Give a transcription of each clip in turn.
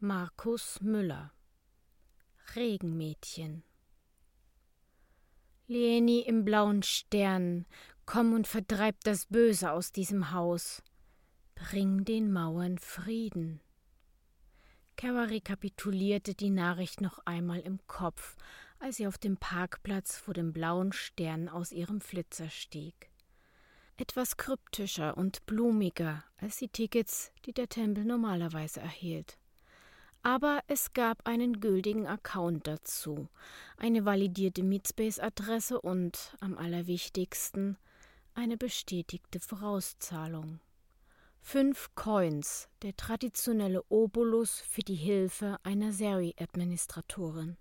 Markus Müller Regenmädchen Leni im blauen Stern, komm und vertreib das Böse aus diesem Haus. Bring den Mauern Frieden. Kara rekapitulierte die Nachricht noch einmal im Kopf, als sie auf dem Parkplatz vor dem blauen Stern aus ihrem Flitzer stieg. Etwas kryptischer und blumiger als die Tickets, die der Tempel normalerweise erhielt. Aber es gab einen gültigen Account dazu, eine validierte Meetspace-Adresse und, am allerwichtigsten, eine bestätigte Vorauszahlung. Fünf Coins, der traditionelle Obolus für die Hilfe einer Seri-Administratorin.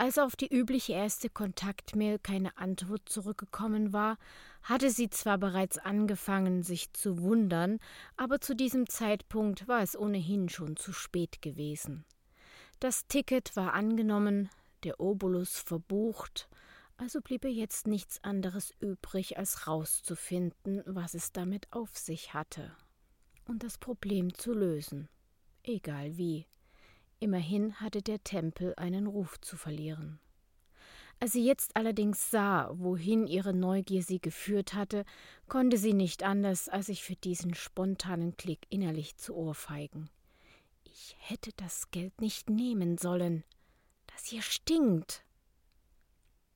Als auf die übliche erste Kontaktmail keine Antwort zurückgekommen war, hatte sie zwar bereits angefangen, sich zu wundern, aber zu diesem Zeitpunkt war es ohnehin schon zu spät gewesen. Das Ticket war angenommen, der Obolus verbucht, also blieb ihr jetzt nichts anderes übrig, als rauszufinden, was es damit auf sich hatte und das Problem zu lösen, egal wie. Immerhin hatte der Tempel einen Ruf zu verlieren. Als sie jetzt allerdings sah, wohin ihre Neugier sie geführt hatte, konnte sie nicht anders, als sich für diesen spontanen Klick innerlich zu ohrfeigen. Ich hätte das Geld nicht nehmen sollen. Das hier stinkt.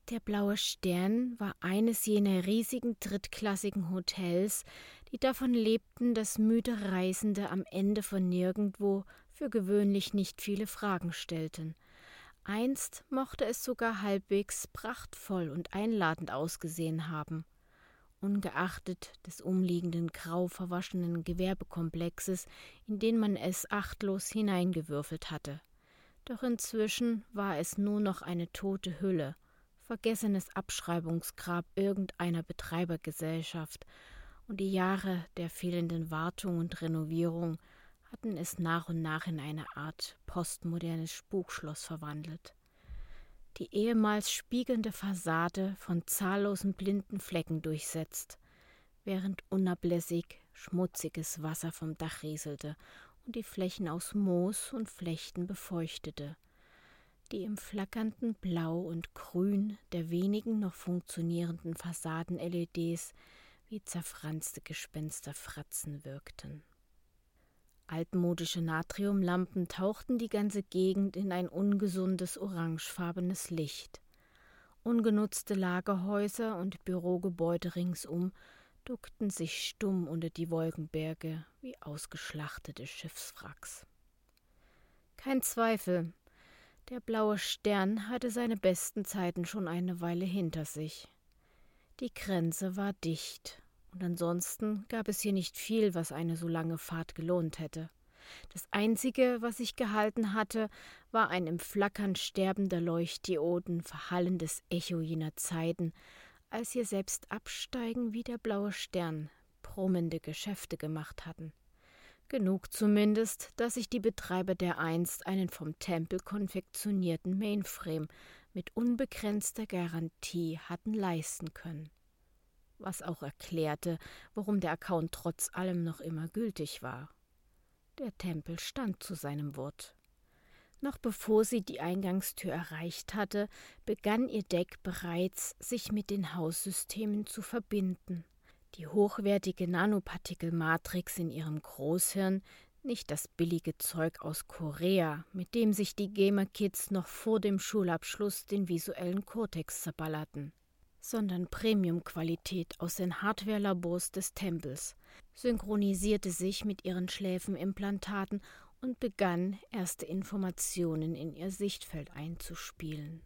Der blaue Stern war eines jener riesigen drittklassigen Hotels, die davon lebten, dass müde Reisende am Ende von nirgendwo für gewöhnlich nicht viele Fragen stellten. Einst mochte es sogar halbwegs prachtvoll und einladend ausgesehen haben. Ungeachtet des umliegenden grau verwaschenen Gewerbekomplexes, in den man es achtlos hineingewürfelt hatte. Doch inzwischen war es nur noch eine tote Hülle, vergessenes Abschreibungsgrab irgendeiner Betreibergesellschaft, und die Jahre der fehlenden Wartung und Renovierung hatten es nach und nach in eine Art postmodernes Spukschloss verwandelt. Die ehemals spiegelnde Fassade von zahllosen blinden Flecken durchsetzt, während unablässig schmutziges Wasser vom Dach rieselte und die Flächen aus Moos und Flechten befeuchtete, die im flackernden Blau und Grün der wenigen noch funktionierenden Fassaden-LEDs wie zerfranste Gespensterfratzen wirkten. Altmodische Natriumlampen tauchten die ganze Gegend in ein ungesundes orangefarbenes Licht. Ungenutzte Lagerhäuser und Bürogebäude ringsum duckten sich stumm unter die Wolkenberge wie ausgeschlachtete Schiffswracks. Kein Zweifel, der blaue Stern hatte seine besten Zeiten schon eine Weile hinter sich. Die Grenze war dicht und ansonsten gab es hier nicht viel, was eine so lange Fahrt gelohnt hätte. Das Einzige, was ich gehalten hatte, war ein im Flackern sterbender Leuchtdioden verhallendes Echo jener Zeiten, als hier selbst Absteigen wie der blaue Stern brummende Geschäfte gemacht hatten. Genug zumindest, dass sich die Betreiber der einst einen vom Tempel konfektionierten Mainframe mit unbegrenzter Garantie hatten leisten können was auch erklärte, warum der Account trotz allem noch immer gültig war. Der Tempel stand zu seinem Wort. Noch bevor sie die Eingangstür erreicht hatte, begann ihr Deck bereits, sich mit den Haussystemen zu verbinden. Die hochwertige Nanopartikelmatrix in ihrem Großhirn, nicht das billige Zeug aus Korea, mit dem sich die Gamer-Kids noch vor dem Schulabschluss den visuellen Kortex zerballerten sondern Premium-Qualität aus den Hardware-Labors des Tempels, synchronisierte sich mit ihren Schläfenimplantaten und begann, erste Informationen in ihr Sichtfeld einzuspielen.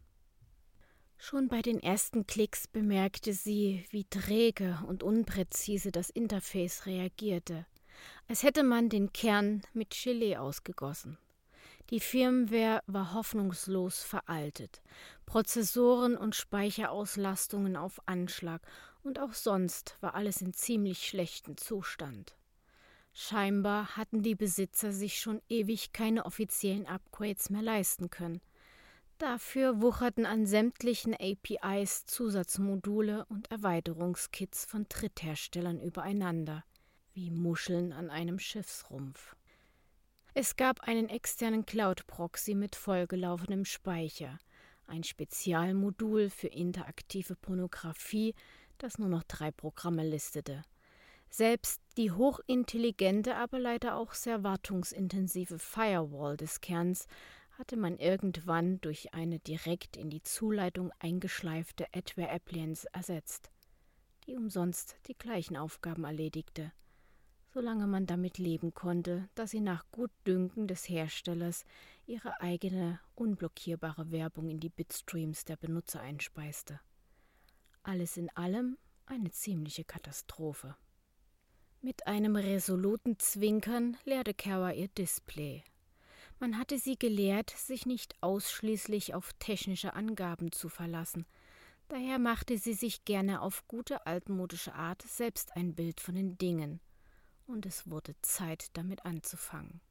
Schon bei den ersten Klicks bemerkte sie, wie träge und unpräzise das Interface reagierte, als hätte man den Kern mit Gelee ausgegossen. Die Firmware war hoffnungslos veraltet, Prozessoren und Speicherauslastungen auf Anschlag und auch sonst war alles in ziemlich schlechtem Zustand. Scheinbar hatten die Besitzer sich schon ewig keine offiziellen Upgrades mehr leisten können. Dafür wucherten an sämtlichen APIs Zusatzmodule und Erweiterungskits von Drittherstellern übereinander, wie Muscheln an einem Schiffsrumpf. Es gab einen externen Cloud-Proxy mit vollgelaufenem Speicher, ein Spezialmodul für interaktive Pornografie, das nur noch drei Programme listete. Selbst die hochintelligente, aber leider auch sehr wartungsintensive Firewall des Kerns hatte man irgendwann durch eine direkt in die Zuleitung eingeschleifte Adware Appliance ersetzt, die umsonst die gleichen Aufgaben erledigte, solange man damit leben konnte, dass sie nach Gutdünken des Herstellers ihre eigene unblockierbare Werbung in die Bitstreams der Benutzer einspeiste. Alles in allem eine ziemliche Katastrophe. Mit einem resoluten Zwinkern leerte Kara ihr Display. Man hatte sie gelehrt, sich nicht ausschließlich auf technische Angaben zu verlassen. Daher machte sie sich gerne auf gute altmodische Art selbst ein Bild von den Dingen. Und es wurde Zeit, damit anzufangen.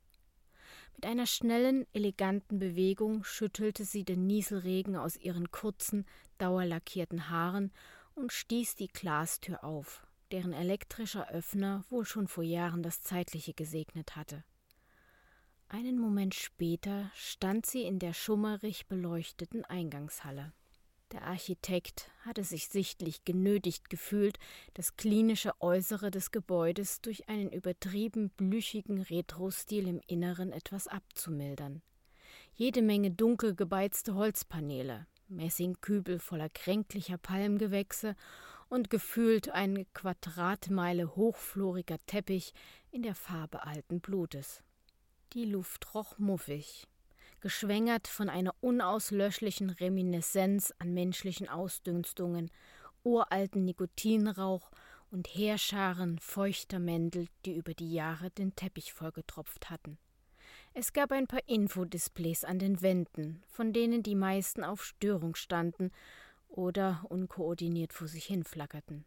Mit einer schnellen, eleganten Bewegung schüttelte sie den Nieselregen aus ihren kurzen, dauerlackierten Haaren und stieß die Glastür auf, deren elektrischer Öffner wohl schon vor Jahren das Zeitliche gesegnet hatte. Einen Moment später stand sie in der schummerig beleuchteten Eingangshalle. Der Architekt hatte sich sichtlich genötigt gefühlt, das klinische Äußere des Gebäudes durch einen übertrieben blüchigen Retrostil im Inneren etwas abzumildern. Jede Menge dunkel gebeizte Holzpaneele, Messingkübel voller kränklicher Palmgewächse und gefühlt eine Quadratmeile hochfloriger Teppich in der Farbe alten Blutes. Die Luft roch muffig, geschwängert von einer unauslöschlichen Reminiszenz an menschlichen Ausdünstungen, uralten Nikotinrauch und Heerscharen feuchter Mäntel, die über die Jahre den Teppich vollgetropft hatten. Es gab ein paar Infodisplays an den Wänden, von denen die meisten auf Störung standen oder unkoordiniert vor sich hin flackerten.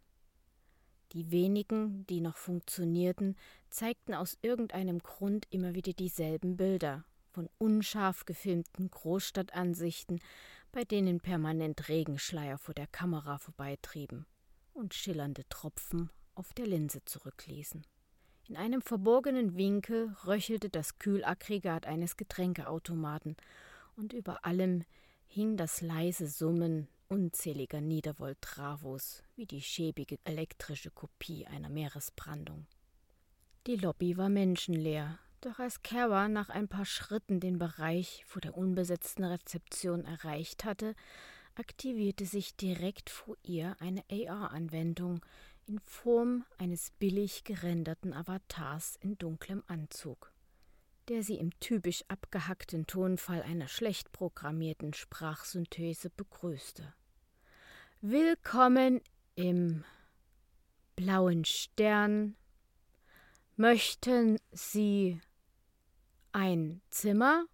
Die wenigen, die noch funktionierten, zeigten aus irgendeinem Grund immer wieder dieselben Bilder von unscharf gefilmten Großstadtansichten, bei denen permanent Regenschleier vor der Kamera vorbeitrieben und schillernde Tropfen auf der Linse zurückließen. In einem verborgenen Winkel röchelte das Kühlaggregat eines Getränkeautomaten, und über allem hing das leise Summen unzähliger Niedervolt-Travos wie die schäbige elektrische Kopie einer Meeresbrandung. Die Lobby war menschenleer, doch als Kara nach ein paar Schritten den Bereich vor der unbesetzten Rezeption erreicht hatte, aktivierte sich direkt vor ihr eine AR-Anwendung in Form eines billig gerenderten Avatars in dunklem Anzug der sie im typisch abgehackten Tonfall einer schlecht programmierten Sprachsynthese begrüßte. Willkommen im blauen Stern. Möchten Sie ein Zimmer?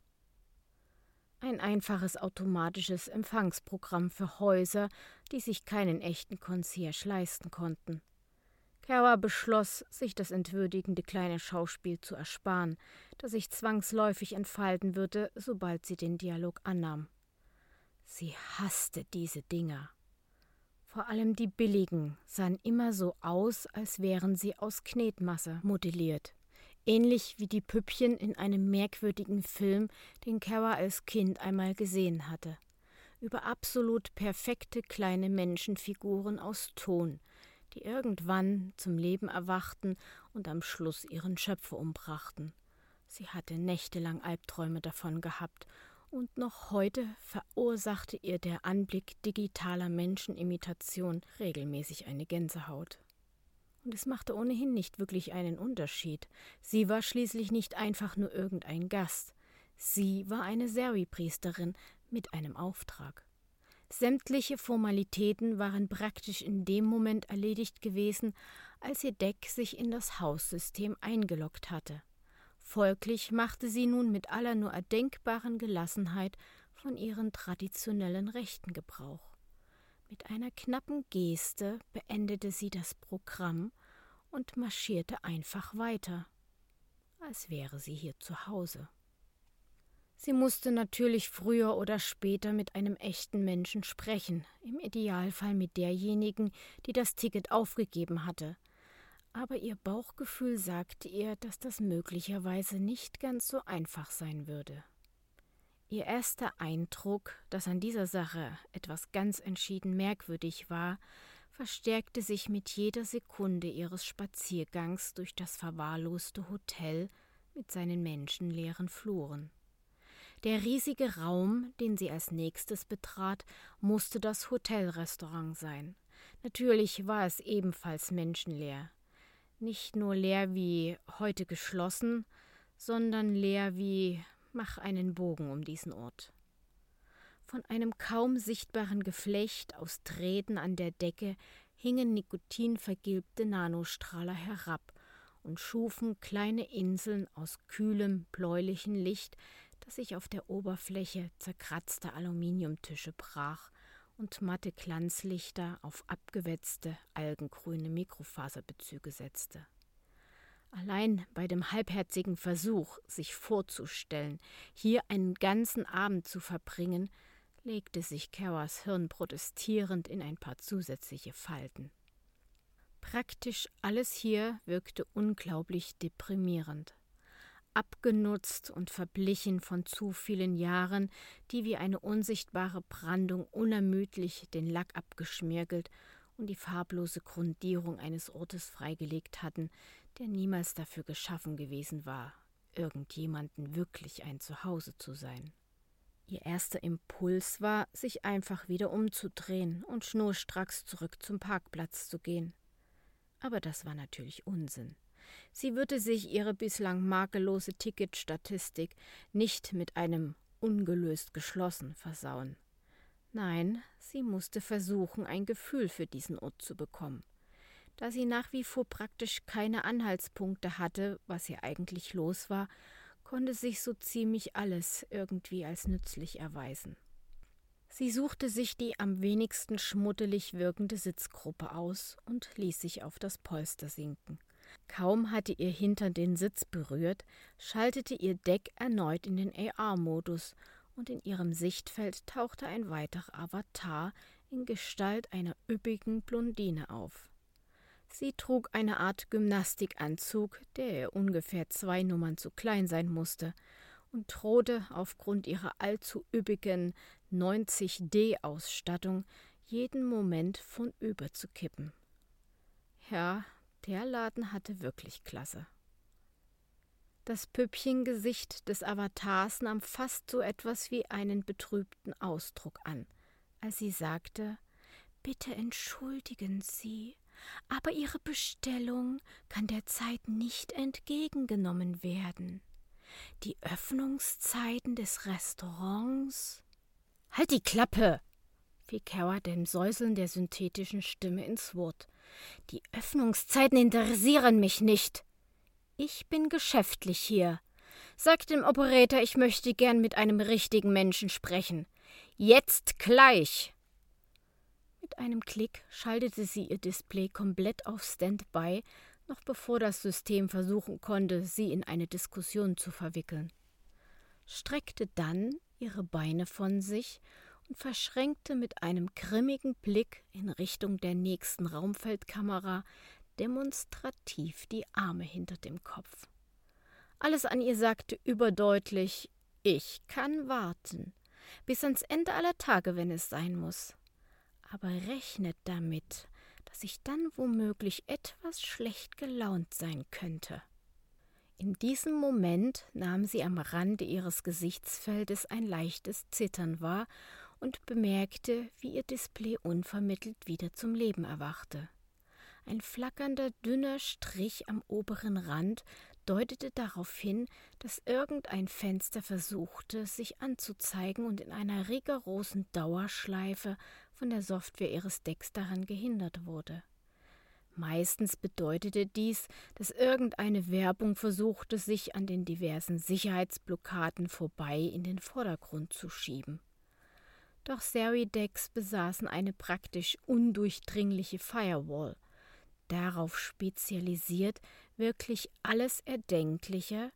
Ein einfaches automatisches Empfangsprogramm für Häuser, die sich keinen echten Concierge leisten konnten. Kara beschloss, sich das entwürdigende kleine Schauspiel zu ersparen, das sich zwangsläufig entfalten würde, sobald sie den Dialog annahm. Sie hasste diese Dinger. Vor allem die billigen sahen immer so aus, als wären sie aus Knetmasse modelliert. Ähnlich wie die Püppchen in einem merkwürdigen Film, den Kara als Kind einmal gesehen hatte. Über absolut perfekte kleine Menschenfiguren aus Ton, die irgendwann zum Leben erwachten und am Schluss ihren Schöpfer umbrachten. Sie hatte nächtelang Albträume davon gehabt und noch heute verursachte ihr der Anblick digitaler Menschenimitation regelmäßig eine Gänsehaut. Und es machte ohnehin nicht wirklich einen Unterschied. Sie war schließlich nicht einfach nur irgendein Gast. Sie war eine Servi-Priesterin mit einem Auftrag. Sämtliche Formalitäten waren praktisch in dem Moment erledigt gewesen, als ihr Deck sich in das Haussystem eingeloggt hatte. Folglich machte sie nun mit aller nur erdenkbaren Gelassenheit von ihren traditionellen Rechten Gebrauch. Mit einer knappen Geste beendete sie das Programm und marschierte einfach weiter, als wäre sie hier zu Hause. Sie musste natürlich früher oder später mit einem echten Menschen sprechen, im Idealfall mit derjenigen, die das Ticket aufgegeben hatte, aber ihr Bauchgefühl sagte ihr, dass das möglicherweise nicht ganz so einfach sein würde. Ihr erster Eindruck, dass an dieser Sache etwas ganz entschieden merkwürdig war, verstärkte sich mit jeder Sekunde ihres Spaziergangs durch das verwahrloste Hotel mit seinen menschenleeren Fluren. Der riesige Raum, den sie als nächstes betrat, musste das Hotelrestaurant sein. Natürlich war es ebenfalls menschenleer. Nicht nur leer wie heute geschlossen, sondern leer wie mach einen Bogen um diesen Ort. Von einem kaum sichtbaren Geflecht aus Drähten an der Decke hingen nikotinvergilbte Nanostrahler herab und schufen kleine Inseln aus kühlem, bläulichem Licht, das sich auf der Oberfläche zerkratzter Aluminiumtische brach und matte Glanzlichter auf abgewetzte, algengrüne Mikrofaserbezüge setzte. Allein bei dem halbherzigen Versuch, sich vorzustellen, hier einen ganzen Abend zu verbringen, legte sich Keras Hirn protestierend in ein paar zusätzliche Falten. Praktisch alles hier wirkte unglaublich deprimierend. Abgenutzt und verblichen von zu vielen Jahren, die wie eine unsichtbare Brandung unermüdlich den Lack abgeschmirgelt und die farblose Grundierung eines Ortes freigelegt hatten, der niemals dafür geschaffen gewesen war, irgendjemanden wirklich ein Zuhause zu sein. Ihr erster Impuls war, sich einfach wieder umzudrehen und schnurstracks zurück zum Parkplatz zu gehen. Aber das war natürlich Unsinn. Sie würde sich ihre bislang makellose Ticketstatistik nicht mit einem ungelöst geschlossen versauen. Nein, sie musste versuchen, ein Gefühl für diesen Ort zu bekommen. Da sie nach wie vor praktisch keine Anhaltspunkte hatte, was hier eigentlich los war, konnte sich so ziemlich alles irgendwie als nützlich erweisen. Sie suchte sich die am wenigsten schmuddelig wirkende Sitzgruppe aus und ließ sich auf das Polster sinken. Kaum hatte ihr Hintern den Sitz berührt, schaltete ihr Deck erneut in den AR-Modus und in ihrem Sichtfeld tauchte ein weiterer Avatar in Gestalt einer üppigen Blondine auf. Sie trug eine Art Gymnastikanzug, der ungefähr zwei Nummern zu klein sein musste, und drohte aufgrund ihrer allzu üppigen 90D-Ausstattung jeden Moment von überzukippen. Ja, der Laden hatte wirklich Klasse. Das Püppchengesicht des Avatars nahm fast so etwas wie einen betrübten Ausdruck an, als sie sagte Bitte entschuldigen Sie, aber Ihre Bestellung kann derzeit nicht entgegengenommen werden. Die Öffnungszeiten des Restaurants. Halt die Klappe! fiel Kara dem Säuseln der synthetischen Stimme ins Wort. Die Öffnungszeiten interessieren mich nicht. Ich bin geschäftlich hier. Sag dem Operator, ich möchte gern mit einem richtigen Menschen sprechen. Jetzt gleich! Mit einem Klick schaltete sie ihr Display komplett auf Standby, noch bevor das System versuchen konnte, sie in eine Diskussion zu verwickeln. Streckte dann ihre Beine von sich und verschränkte mit einem grimmigen Blick in Richtung der nächsten Raumfeldkamera demonstrativ die Arme hinter dem Kopf. Alles an ihr sagte überdeutlich Ich kann warten, bis ans Ende aller Tage, wenn es sein muss aber rechnet damit, dass ich dann womöglich etwas schlecht gelaunt sein könnte. In diesem Moment nahm sie am Rande ihres Gesichtsfeldes ein leichtes Zittern wahr und bemerkte, wie ihr Display unvermittelt wieder zum Leben erwachte. Ein flackernder, dünner Strich am oberen Rand deutete darauf hin, dass irgendein Fenster versuchte, sich anzuzeigen und in einer rigorosen Dauerschleife von der Software ihres Decks daran gehindert wurde. Meistens bedeutete dies, dass irgendeine Werbung versuchte, sich an den diversen Sicherheitsblockaden vorbei in den Vordergrund zu schieben. Doch Seri-Decks besaßen eine praktisch undurchdringliche Firewall, darauf spezialisiert, wirklich alles Erdenkliche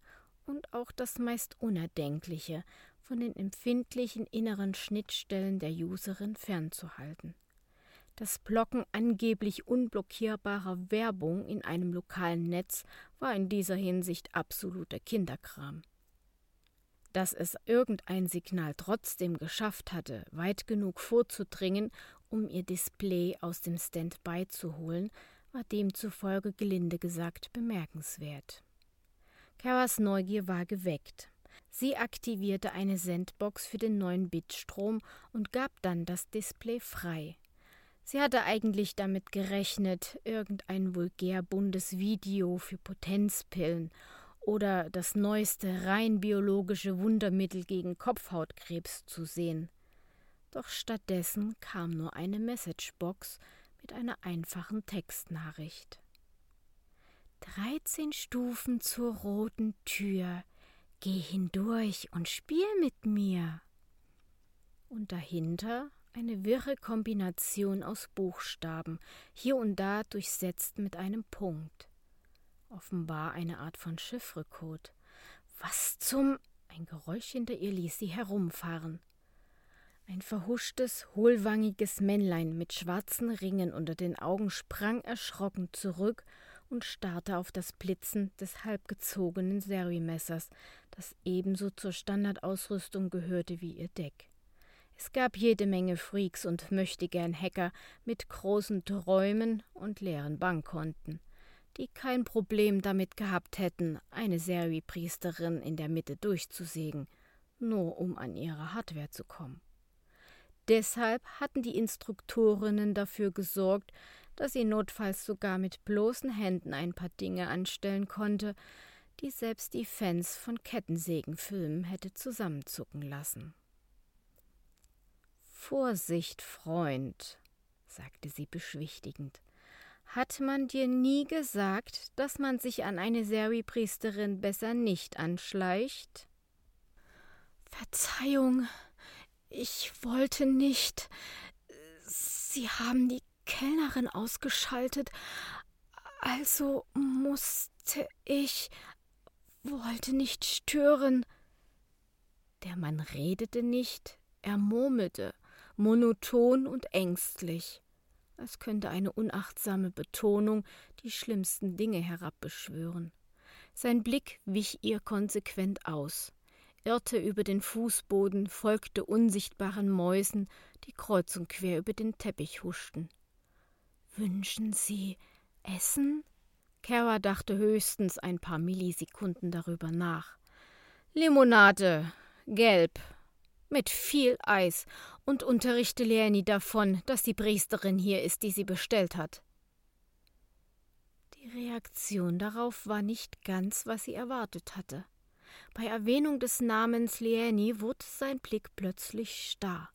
und auch das meist Unerdenkliche von den empfindlichen inneren Schnittstellen der Userin fernzuhalten. Das Blocken angeblich unblockierbarer Werbung in einem lokalen Netz war in dieser Hinsicht absoluter Kinderkram. Dass es irgendein Signal trotzdem geschafft hatte, weit genug vorzudringen, um ihr Display aus dem Standby zu holen, war demzufolge gelinde gesagt bemerkenswert. Karas Neugier war geweckt. Sie aktivierte eine Sendbox für den neuen Bitstrom und gab dann das Display frei. Sie hatte eigentlich damit gerechnet, irgendein vulgär buntes Video für Potenzpillen oder das neueste rein biologische Wundermittel gegen Kopfhautkrebs zu sehen. Doch stattdessen kam nur eine Messagebox mit einer einfachen Textnachricht. 13 Stufen zur roten Tür. Geh hindurch und spiel mit mir. Und dahinter eine wirre Kombination aus Buchstaben, hier und da durchsetzt mit einem Punkt. Offenbar eine Art von Chiffrecode. Was zum. Ein Geräusch hinter ihr ließ sie herumfahren. Ein verhuschtes, hohlwangiges Männlein mit schwarzen Ringen unter den Augen sprang erschrocken zurück und starrte auf das Blitzen des halbgezogenen Seri-Messers, das ebenso zur Standardausrüstung gehörte wie ihr Deck. Es gab jede Menge Freaks und möchtegern Hacker mit großen Träumen und leeren Bankkonten, die kein Problem damit gehabt hätten, eine Seri-Priesterin in der Mitte durchzusägen, nur um an ihre Hardware zu kommen. Deshalb hatten die Instruktorinnen dafür gesorgt, dass sie notfalls sogar mit bloßen Händen ein paar Dinge anstellen konnte, die selbst die Fans von Kettensägenfilmen hätte zusammenzucken lassen. Vorsicht, Freund, sagte sie beschwichtigend. Hat man dir nie gesagt, dass man sich an eine Seri-Priesterin besser nicht anschleicht? Verzeihung, ich wollte nicht. Sie haben die Kellnerin ausgeschaltet, also musste ich, wollte nicht stören. Der Mann redete nicht, er murmelte, monoton und ängstlich, als könnte eine unachtsame Betonung die schlimmsten Dinge herabbeschwören. Sein Blick wich ihr konsequent aus, irrte über den Fußboden, folgte unsichtbaren Mäusen, die kreuz und quer über den Teppich huschten. Wünschen Sie Essen? Kara dachte höchstens ein paar Millisekunden darüber nach. Limonade, gelb, mit viel Eis, und unterrichte Leonie davon, dass die Priesterin hier ist, die sie bestellt hat. Die Reaktion darauf war nicht ganz, was sie erwartet hatte. Bei Erwähnung des Namens Leonie wurde sein Blick plötzlich starr.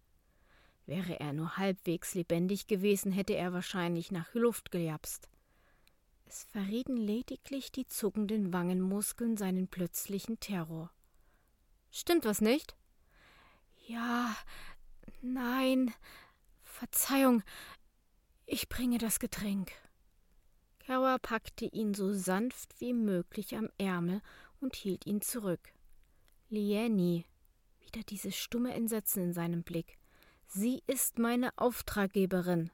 Wäre er nur halbwegs lebendig gewesen, hätte er wahrscheinlich nach Luft gejapst. Es verrieten lediglich die zuckenden Wangenmuskeln seinen plötzlichen Terror. Stimmt was nicht? Ja, nein, Verzeihung, ich bringe das Getränk. Kawa packte ihn so sanft wie möglich am Ärmel und hielt ihn zurück. Lieni, wieder dieses stumme Entsetzen in seinem Blick. Sie ist meine Auftraggeberin.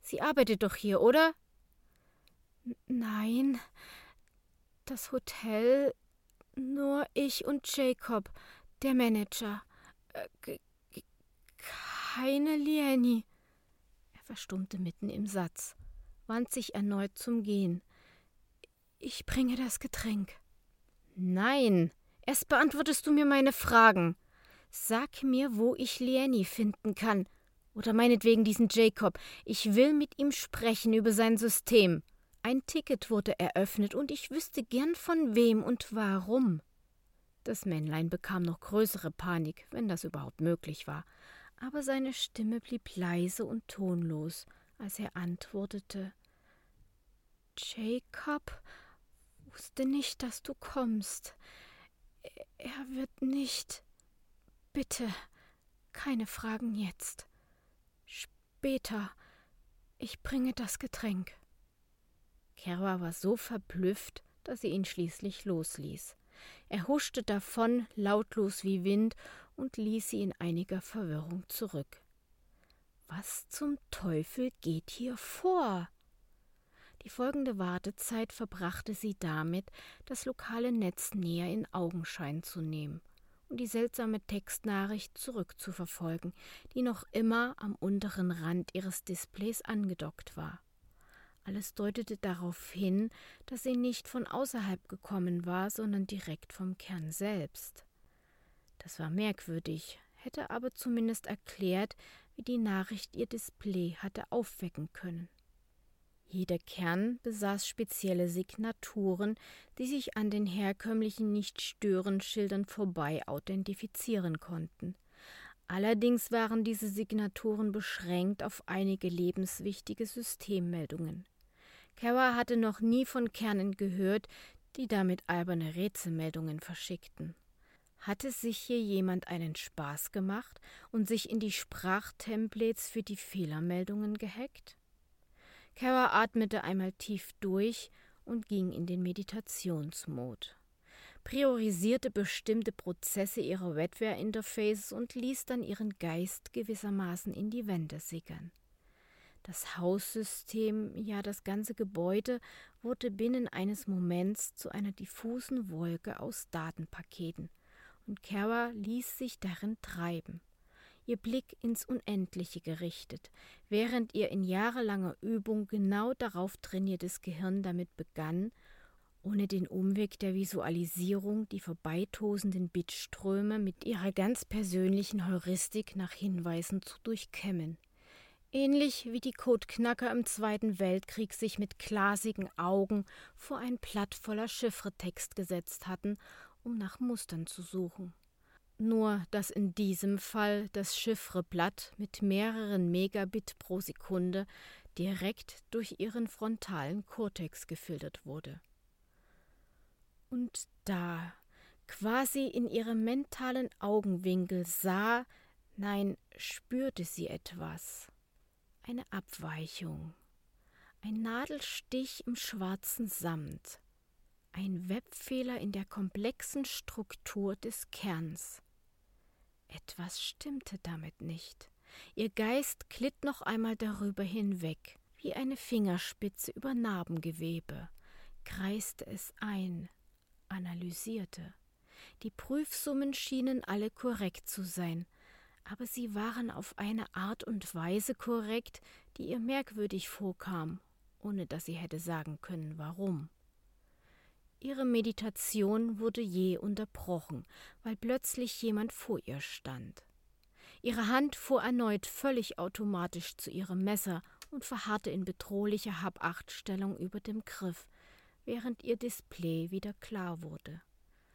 Sie arbeitet doch hier, oder? Nein. Das Hotel. Nur ich und Jacob, der Manager. Äh, keine Lieni. Er verstummte mitten im Satz, wand sich erneut zum Gehen. Ich bringe das Getränk. Nein, erst beantwortest du mir meine Fragen. Sag mir, wo ich Lieni finden kann. Oder meinetwegen diesen Jacob. Ich will mit ihm sprechen über sein System. Ein Ticket wurde eröffnet und ich wüsste gern von wem und warum. Das Männlein bekam noch größere Panik, wenn das überhaupt möglich war. Aber seine Stimme blieb leise und tonlos, als er antwortete. Jacob wusste nicht, dass du kommst. Er wird nicht. Bitte, keine Fragen jetzt. Später. Ich bringe das Getränk. Kerwa war so verblüfft, dass sie ihn schließlich losließ. Er huschte davon, lautlos wie Wind, und ließ sie in einiger Verwirrung zurück. Was zum Teufel geht hier vor? Die folgende Wartezeit verbrachte sie damit, das lokale Netz näher in Augenschein zu nehmen und die seltsame Textnachricht zurückzuverfolgen, die noch immer am unteren Rand ihres Displays angedockt war. Alles deutete darauf hin, dass sie nicht von außerhalb gekommen war, sondern direkt vom Kern selbst. Das war merkwürdig, hätte aber zumindest erklärt, wie die Nachricht ihr Display hatte aufwecken können. Jeder Kern besaß spezielle Signaturen, die sich an den herkömmlichen Nicht-Stören-Schildern vorbei authentifizieren konnten. Allerdings waren diese Signaturen beschränkt auf einige lebenswichtige Systemmeldungen. Kara hatte noch nie von Kernen gehört, die damit alberne Rätselmeldungen verschickten. Hatte sich hier jemand einen Spaß gemacht und sich in die Sprachtemplates für die Fehlermeldungen gehackt? Kara atmete einmal tief durch und ging in den Meditationsmod. Priorisierte bestimmte Prozesse ihrer Wetware-Interfaces und ließ dann ihren Geist gewissermaßen in die Wände sickern. Das Haussystem, ja das ganze Gebäude, wurde binnen eines Moments zu einer diffusen Wolke aus Datenpaketen, und Kara ließ sich darin treiben ihr Blick ins Unendliche gerichtet, während ihr in jahrelanger Übung genau darauf trainiertes Gehirn damit begann, ohne den Umweg der Visualisierung die vorbeitosenden Bitströme mit ihrer ganz persönlichen Heuristik nach Hinweisen zu durchkämmen. Ähnlich wie die Codeknacker im Zweiten Weltkrieg sich mit glasigen Augen vor ein Blatt voller Chiffretext gesetzt hatten, um nach Mustern zu suchen nur dass in diesem Fall das Chiffreblatt mit mehreren Megabit pro Sekunde direkt durch ihren frontalen Kortex gefiltert wurde. Und da, quasi in ihrem mentalen Augenwinkel sah, nein, spürte sie etwas. Eine Abweichung. Ein Nadelstich im schwarzen Samt. Ein Webfehler in der komplexen Struktur des Kerns. Etwas stimmte damit nicht. Ihr Geist glitt noch einmal darüber hinweg, wie eine Fingerspitze über Narbengewebe, kreiste es ein, analysierte. Die Prüfsummen schienen alle korrekt zu sein, aber sie waren auf eine Art und Weise korrekt, die ihr merkwürdig vorkam, ohne dass sie hätte sagen können, warum. Ihre Meditation wurde je unterbrochen, weil plötzlich jemand vor ihr stand. Ihre Hand fuhr erneut völlig automatisch zu ihrem Messer und verharrte in bedrohlicher Habachtstellung über dem Griff, während ihr Display wieder klar wurde.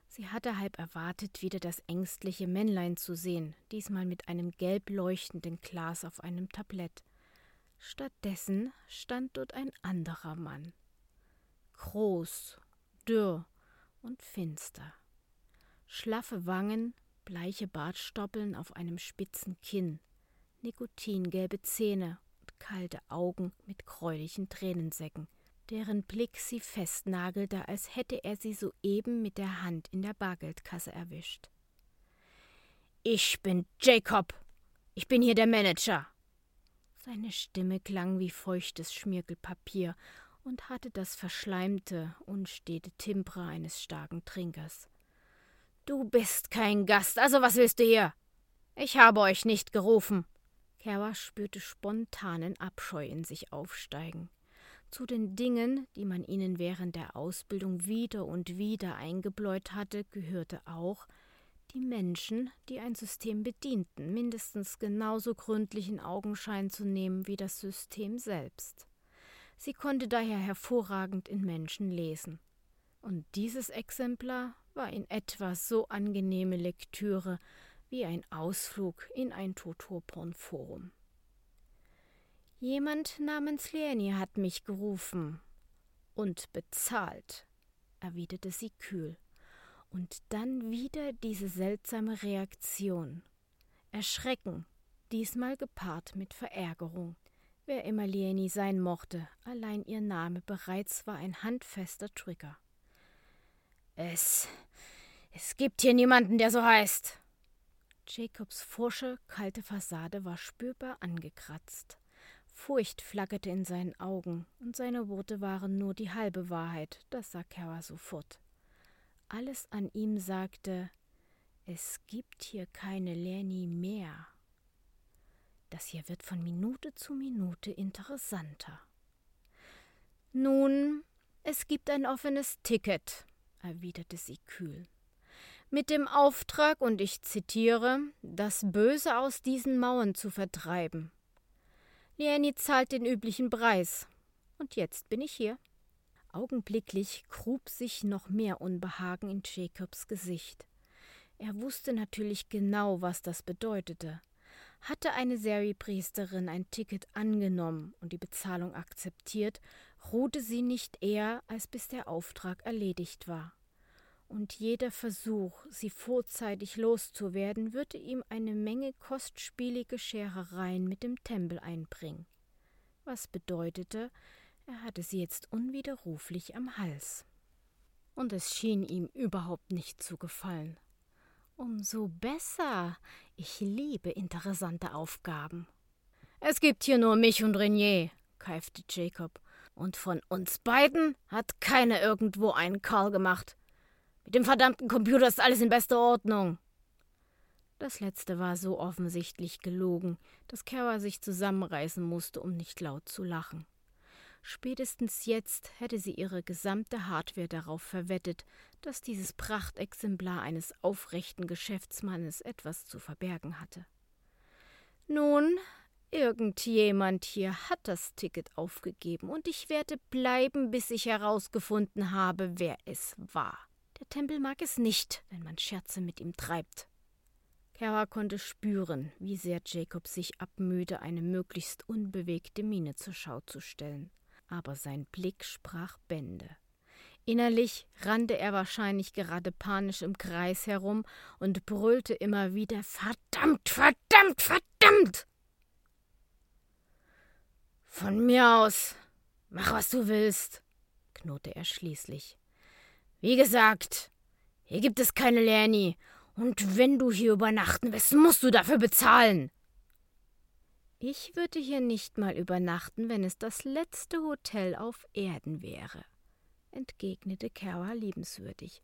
Sie hatte halb erwartet, wieder das ängstliche Männlein zu sehen, diesmal mit einem gelb leuchtenden Glas auf einem Tablett. Stattdessen stand dort ein anderer Mann. Groß dürr und finster. Schlaffe Wangen, bleiche Bartstoppeln auf einem spitzen Kinn, nikotingelbe Zähne und kalte Augen mit gräulichen Tränensäcken, deren Blick sie festnagelte, als hätte er sie soeben mit der Hand in der Bargeldkasse erwischt. Ich bin Jacob. Ich bin hier der Manager. Seine Stimme klang wie feuchtes Schmirgelpapier und hatte das verschleimte, unstete Timbre eines starken Trinkers. Du bist kein Gast, also was willst du hier? Ich habe euch nicht gerufen. Kara spürte spontanen Abscheu in sich aufsteigen. Zu den Dingen, die man ihnen während der Ausbildung wieder und wieder eingebläut hatte, gehörte auch, die Menschen, die ein System bedienten, mindestens genauso gründlich in Augenschein zu nehmen wie das System selbst. Sie konnte daher hervorragend in Menschen lesen. Und dieses Exemplar war in etwa so angenehme Lektüre wie ein Ausflug in ein Totoporn-Forum. Jemand namens Leni hat mich gerufen und bezahlt, erwiderte sie kühl. Und dann wieder diese seltsame Reaktion. Erschrecken, diesmal gepaart mit Verärgerung. Wer immer Lieni sein mochte, allein ihr Name bereits war ein handfester Trigger. Es. Es gibt hier niemanden, der so heißt. Jacobs forsche, kalte Fassade war spürbar angekratzt. Furcht flackerte in seinen Augen, und seine Worte waren nur die halbe Wahrheit, das sah Kara sofort. Alles an ihm sagte, es gibt hier keine Lenny mehr. Das hier wird von Minute zu Minute interessanter. Nun, es gibt ein offenes Ticket, erwiderte sie kühl. Mit dem Auftrag, und ich zitiere, das Böse aus diesen Mauern zu vertreiben. Lieni zahlt den üblichen Preis. Und jetzt bin ich hier. Augenblicklich grub sich noch mehr Unbehagen in Jacobs Gesicht. Er wusste natürlich genau, was das bedeutete. Hatte eine Seri-Priesterin ein Ticket angenommen und die Bezahlung akzeptiert, ruhte sie nicht eher, als bis der Auftrag erledigt war. Und jeder Versuch, sie vorzeitig loszuwerden, würde ihm eine Menge kostspielige Scherereien mit dem Tempel einbringen. Was bedeutete, er hatte sie jetzt unwiderruflich am Hals. Und es schien ihm überhaupt nicht zu gefallen. Umso besser. Ich liebe interessante Aufgaben. Es gibt hier nur mich und Renier, keifte Jacob. Und von uns beiden hat keiner irgendwo einen Karl gemacht. Mit dem verdammten Computer ist alles in bester Ordnung. Das letzte war so offensichtlich gelogen, dass Kara sich zusammenreißen musste, um nicht laut zu lachen. Spätestens jetzt hätte sie ihre gesamte Hardware darauf verwettet, dass dieses Prachtexemplar eines aufrechten Geschäftsmannes etwas zu verbergen hatte. Nun, irgendjemand hier hat das Ticket aufgegeben, und ich werde bleiben, bis ich herausgefunden habe, wer es war. Der Tempel mag es nicht, wenn man Scherze mit ihm treibt. Kara konnte spüren, wie sehr Jacob sich abmühte, eine möglichst unbewegte Miene zur Schau zu stellen aber sein Blick sprach Bände. Innerlich rannte er wahrscheinlich gerade panisch im Kreis herum und brüllte immer wieder Verdammt, verdammt, verdammt. Von mir aus. Mach, was du willst, knurrte er schließlich. Wie gesagt, hier gibt es keine Lerni, und wenn du hier übernachten willst, musst du dafür bezahlen. Ich würde hier nicht mal übernachten, wenn es das letzte Hotel auf Erden wäre, entgegnete Kara liebenswürdig.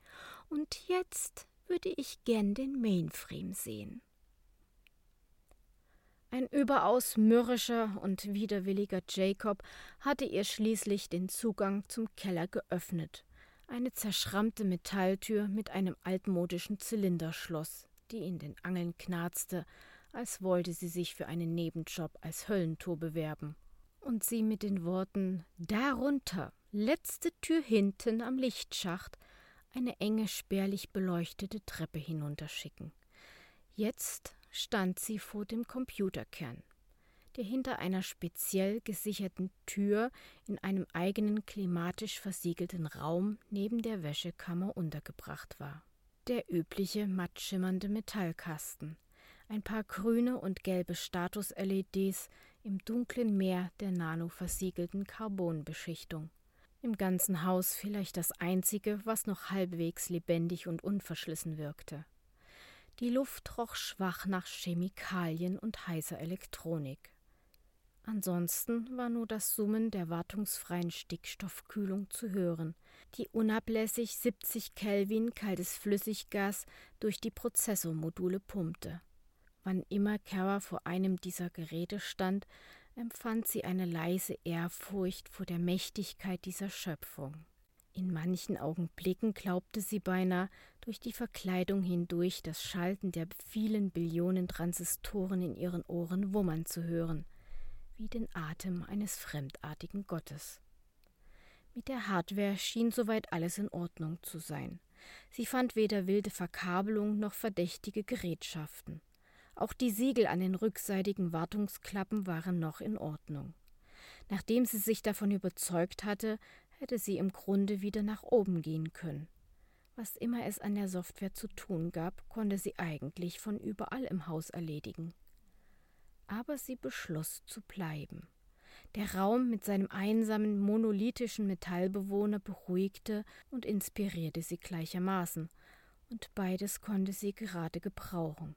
Und jetzt würde ich gern den Mainframe sehen. Ein überaus mürrischer und widerwilliger Jacob hatte ihr schließlich den Zugang zum Keller geöffnet. Eine zerschrammte Metalltür mit einem altmodischen Zylinderschloss, die in den Angeln knarzte, als wollte sie sich für einen Nebenjob als Höllentor bewerben. Und sie mit den Worten Darunter, letzte Tür hinten am Lichtschacht, eine enge, spärlich beleuchtete Treppe hinunterschicken. Jetzt stand sie vor dem Computerkern, der hinter einer speziell gesicherten Tür in einem eigenen klimatisch versiegelten Raum neben der Wäschekammer untergebracht war. Der übliche matt schimmernde Metallkasten, ein paar grüne und gelbe Status-LEDs im dunklen Meer der nanoversiegelten Carbonbeschichtung. Im ganzen Haus vielleicht das einzige, was noch halbwegs lebendig und unverschlissen wirkte. Die Luft roch schwach nach Chemikalien und heißer Elektronik. Ansonsten war nur das Summen der wartungsfreien Stickstoffkühlung zu hören, die unablässig 70 Kelvin kaltes Flüssiggas durch die Prozessormodule pumpte. Wann immer Kara vor einem dieser Geräte stand, empfand sie eine leise Ehrfurcht vor der Mächtigkeit dieser Schöpfung. In manchen Augenblicken glaubte sie beinahe, durch die Verkleidung hindurch das Schalten der vielen Billionen Transistoren in ihren Ohren wummern zu hören, wie den Atem eines fremdartigen Gottes. Mit der Hardware schien soweit alles in Ordnung zu sein. Sie fand weder wilde Verkabelung noch verdächtige Gerätschaften. Auch die Siegel an den rückseitigen Wartungsklappen waren noch in Ordnung. Nachdem sie sich davon überzeugt hatte, hätte sie im Grunde wieder nach oben gehen können. Was immer es an der Software zu tun gab, konnte sie eigentlich von überall im Haus erledigen. Aber sie beschloss zu bleiben. Der Raum mit seinem einsamen, monolithischen Metallbewohner beruhigte und inspirierte sie gleichermaßen, und beides konnte sie gerade gebrauchen.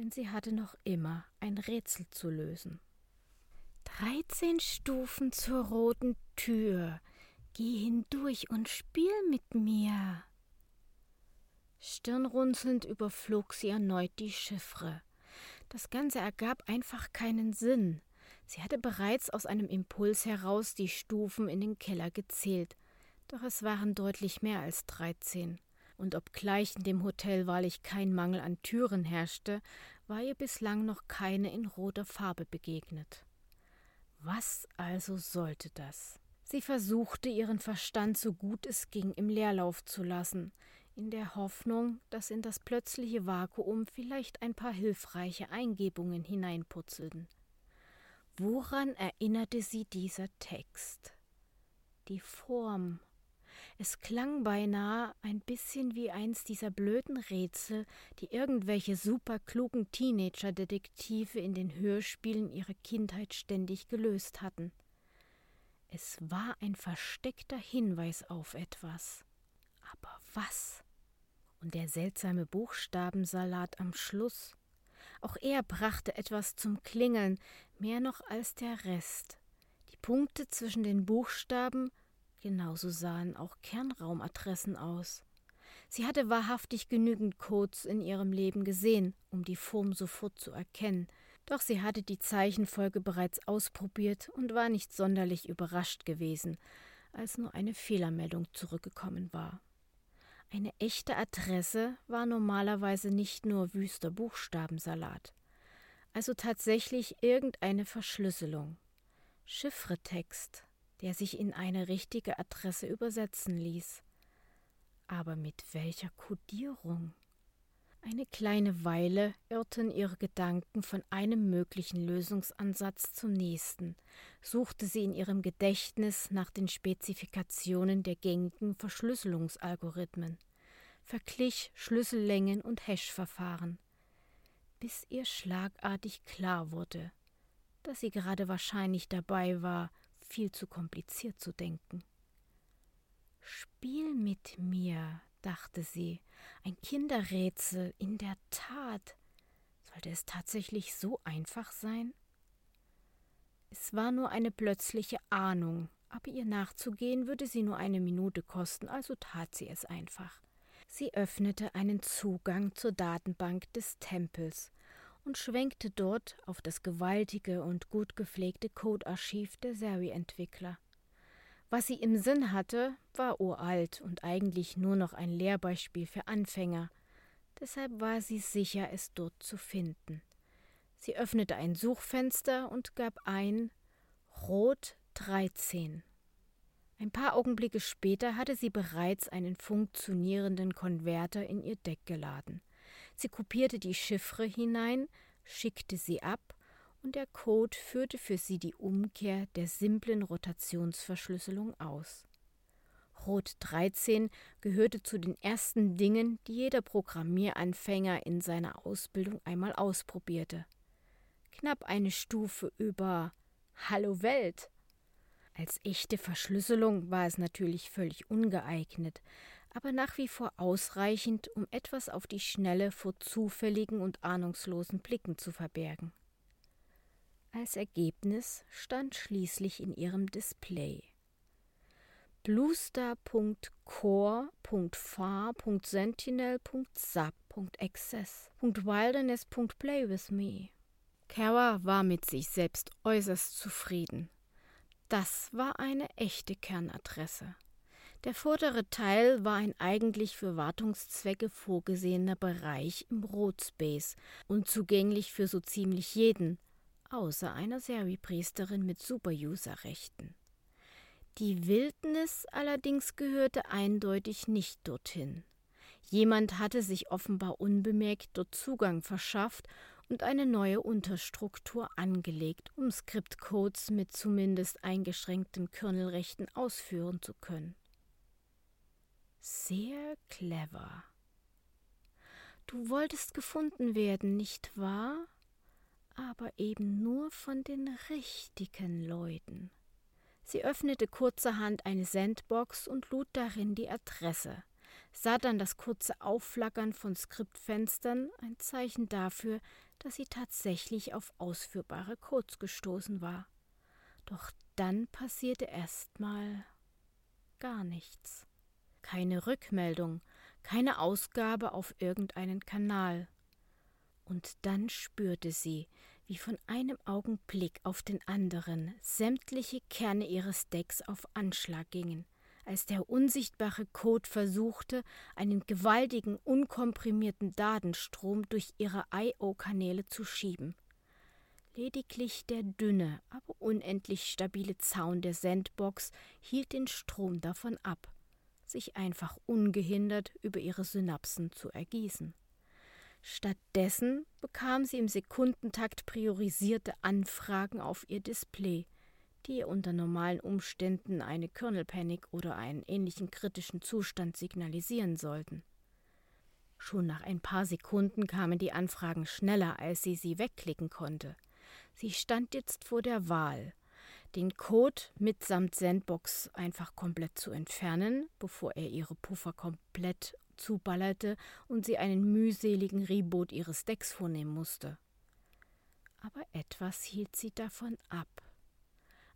Denn sie hatte noch immer ein Rätsel zu lösen. Dreizehn Stufen zur roten Tür. Geh hindurch und spiel mit mir. Stirnrunzelnd überflog sie erneut die Chiffre. Das Ganze ergab einfach keinen Sinn. Sie hatte bereits aus einem Impuls heraus die Stufen in den Keller gezählt, doch es waren deutlich mehr als dreizehn. Und obgleich in dem Hotel wahrlich kein Mangel an Türen herrschte, war ihr bislang noch keine in roter Farbe begegnet. Was also sollte das? Sie versuchte ihren Verstand so gut es ging im Leerlauf zu lassen, in der Hoffnung, dass in das plötzliche Vakuum vielleicht ein paar hilfreiche Eingebungen hineinputzelten. Woran erinnerte sie dieser Text? Die Form. Es klang beinahe ein bisschen wie eins dieser blöden Rätsel, die irgendwelche superklugen Teenager-Detektive in den Hörspielen ihrer Kindheit ständig gelöst hatten. Es war ein versteckter Hinweis auf etwas. Aber was? Und der seltsame Buchstabensalat am Schluss. Auch er brachte etwas zum Klingeln, mehr noch als der Rest. Die Punkte zwischen den Buchstaben, genauso sahen auch Kernraumadressen aus. Sie hatte wahrhaftig genügend Codes in ihrem Leben gesehen, um die Form sofort zu erkennen, doch sie hatte die Zeichenfolge bereits ausprobiert und war nicht sonderlich überrascht gewesen, als nur eine Fehlermeldung zurückgekommen war. Eine echte Adresse war normalerweise nicht nur wüster Buchstabensalat, also tatsächlich irgendeine Verschlüsselung. Chiffretext, der sich in eine richtige Adresse übersetzen ließ. Aber mit welcher Kodierung? Eine kleine Weile irrten ihre Gedanken von einem möglichen Lösungsansatz zum nächsten, suchte sie in ihrem Gedächtnis nach den Spezifikationen der gängigen Verschlüsselungsalgorithmen, verglich Schlüssellängen und Hash-Verfahren, bis ihr schlagartig klar wurde, dass sie gerade wahrscheinlich dabei war, viel zu kompliziert zu denken. Spiel mit mir, dachte sie, ein Kinderrätsel, in der Tat. Sollte es tatsächlich so einfach sein? Es war nur eine plötzliche Ahnung, aber ihr nachzugehen würde sie nur eine Minute kosten, also tat sie es einfach. Sie öffnete einen Zugang zur Datenbank des Tempels und schwenkte dort auf das gewaltige und gut gepflegte Codearchiv der Seri-Entwickler. Was sie im Sinn hatte, war uralt und eigentlich nur noch ein Lehrbeispiel für Anfänger. Deshalb war sie sicher, es dort zu finden. Sie öffnete ein Suchfenster und gab ein Rot 13. Ein paar Augenblicke später hatte sie bereits einen funktionierenden Konverter in ihr Deck geladen. Sie kopierte die Chiffre hinein, schickte sie ab und der Code führte für sie die Umkehr der simplen Rotationsverschlüsselung aus. Rot 13 gehörte zu den ersten Dingen, die jeder Programmieranfänger in seiner Ausbildung einmal ausprobierte. Knapp eine Stufe über Hallo Welt. Als echte Verschlüsselung war es natürlich völlig ungeeignet, aber nach wie vor ausreichend, um etwas auf die Schnelle vor zufälligen und ahnungslosen Blicken zu verbergen. Als Ergebnis stand schließlich in ihrem Display bluestar.core.far.sentinel.sub.access.wilderness.play with me. Kara war mit sich selbst äußerst zufrieden. Das war eine echte Kernadresse. Der vordere Teil war ein eigentlich für Wartungszwecke vorgesehener Bereich im Rotspace und zugänglich für so ziemlich jeden, außer einer Seri-Priesterin mit Super-User-Rechten. Die Wildnis allerdings gehörte eindeutig nicht dorthin. Jemand hatte sich offenbar unbemerkt dort Zugang verschafft und eine neue Unterstruktur angelegt, um Skriptcodes mit zumindest eingeschränkten Kernelrechten ausführen zu können. Sehr clever. Du wolltest gefunden werden, nicht wahr? aber eben nur von den richtigen Leuten. Sie öffnete kurzerhand eine Sandbox und lud darin die Adresse, sah dann das kurze Aufflackern von Skriptfenstern, ein Zeichen dafür, dass sie tatsächlich auf ausführbare Codes gestoßen war. Doch dann passierte erstmal gar nichts. Keine Rückmeldung, keine Ausgabe auf irgendeinen Kanal. Und dann spürte sie, wie von einem Augenblick auf den anderen sämtliche Kerne ihres Decks auf Anschlag gingen, als der unsichtbare Code versuchte, einen gewaltigen, unkomprimierten Datenstrom durch ihre I.O.-Kanäle zu schieben. Lediglich der dünne, aber unendlich stabile Zaun der Sandbox hielt den Strom davon ab, sich einfach ungehindert über ihre Synapsen zu ergießen. Stattdessen bekam sie im Sekundentakt priorisierte Anfragen auf ihr Display, die ihr unter normalen Umständen eine Kernel Panic oder einen ähnlichen kritischen Zustand signalisieren sollten. Schon nach ein paar Sekunden kamen die Anfragen schneller, als sie sie wegklicken konnte. Sie stand jetzt vor der Wahl, den Code mitsamt Sandbox einfach komplett zu entfernen, bevor er ihre Puffer komplett zuballerte und sie einen mühseligen Reboot ihres Decks vornehmen musste. Aber etwas hielt sie davon ab.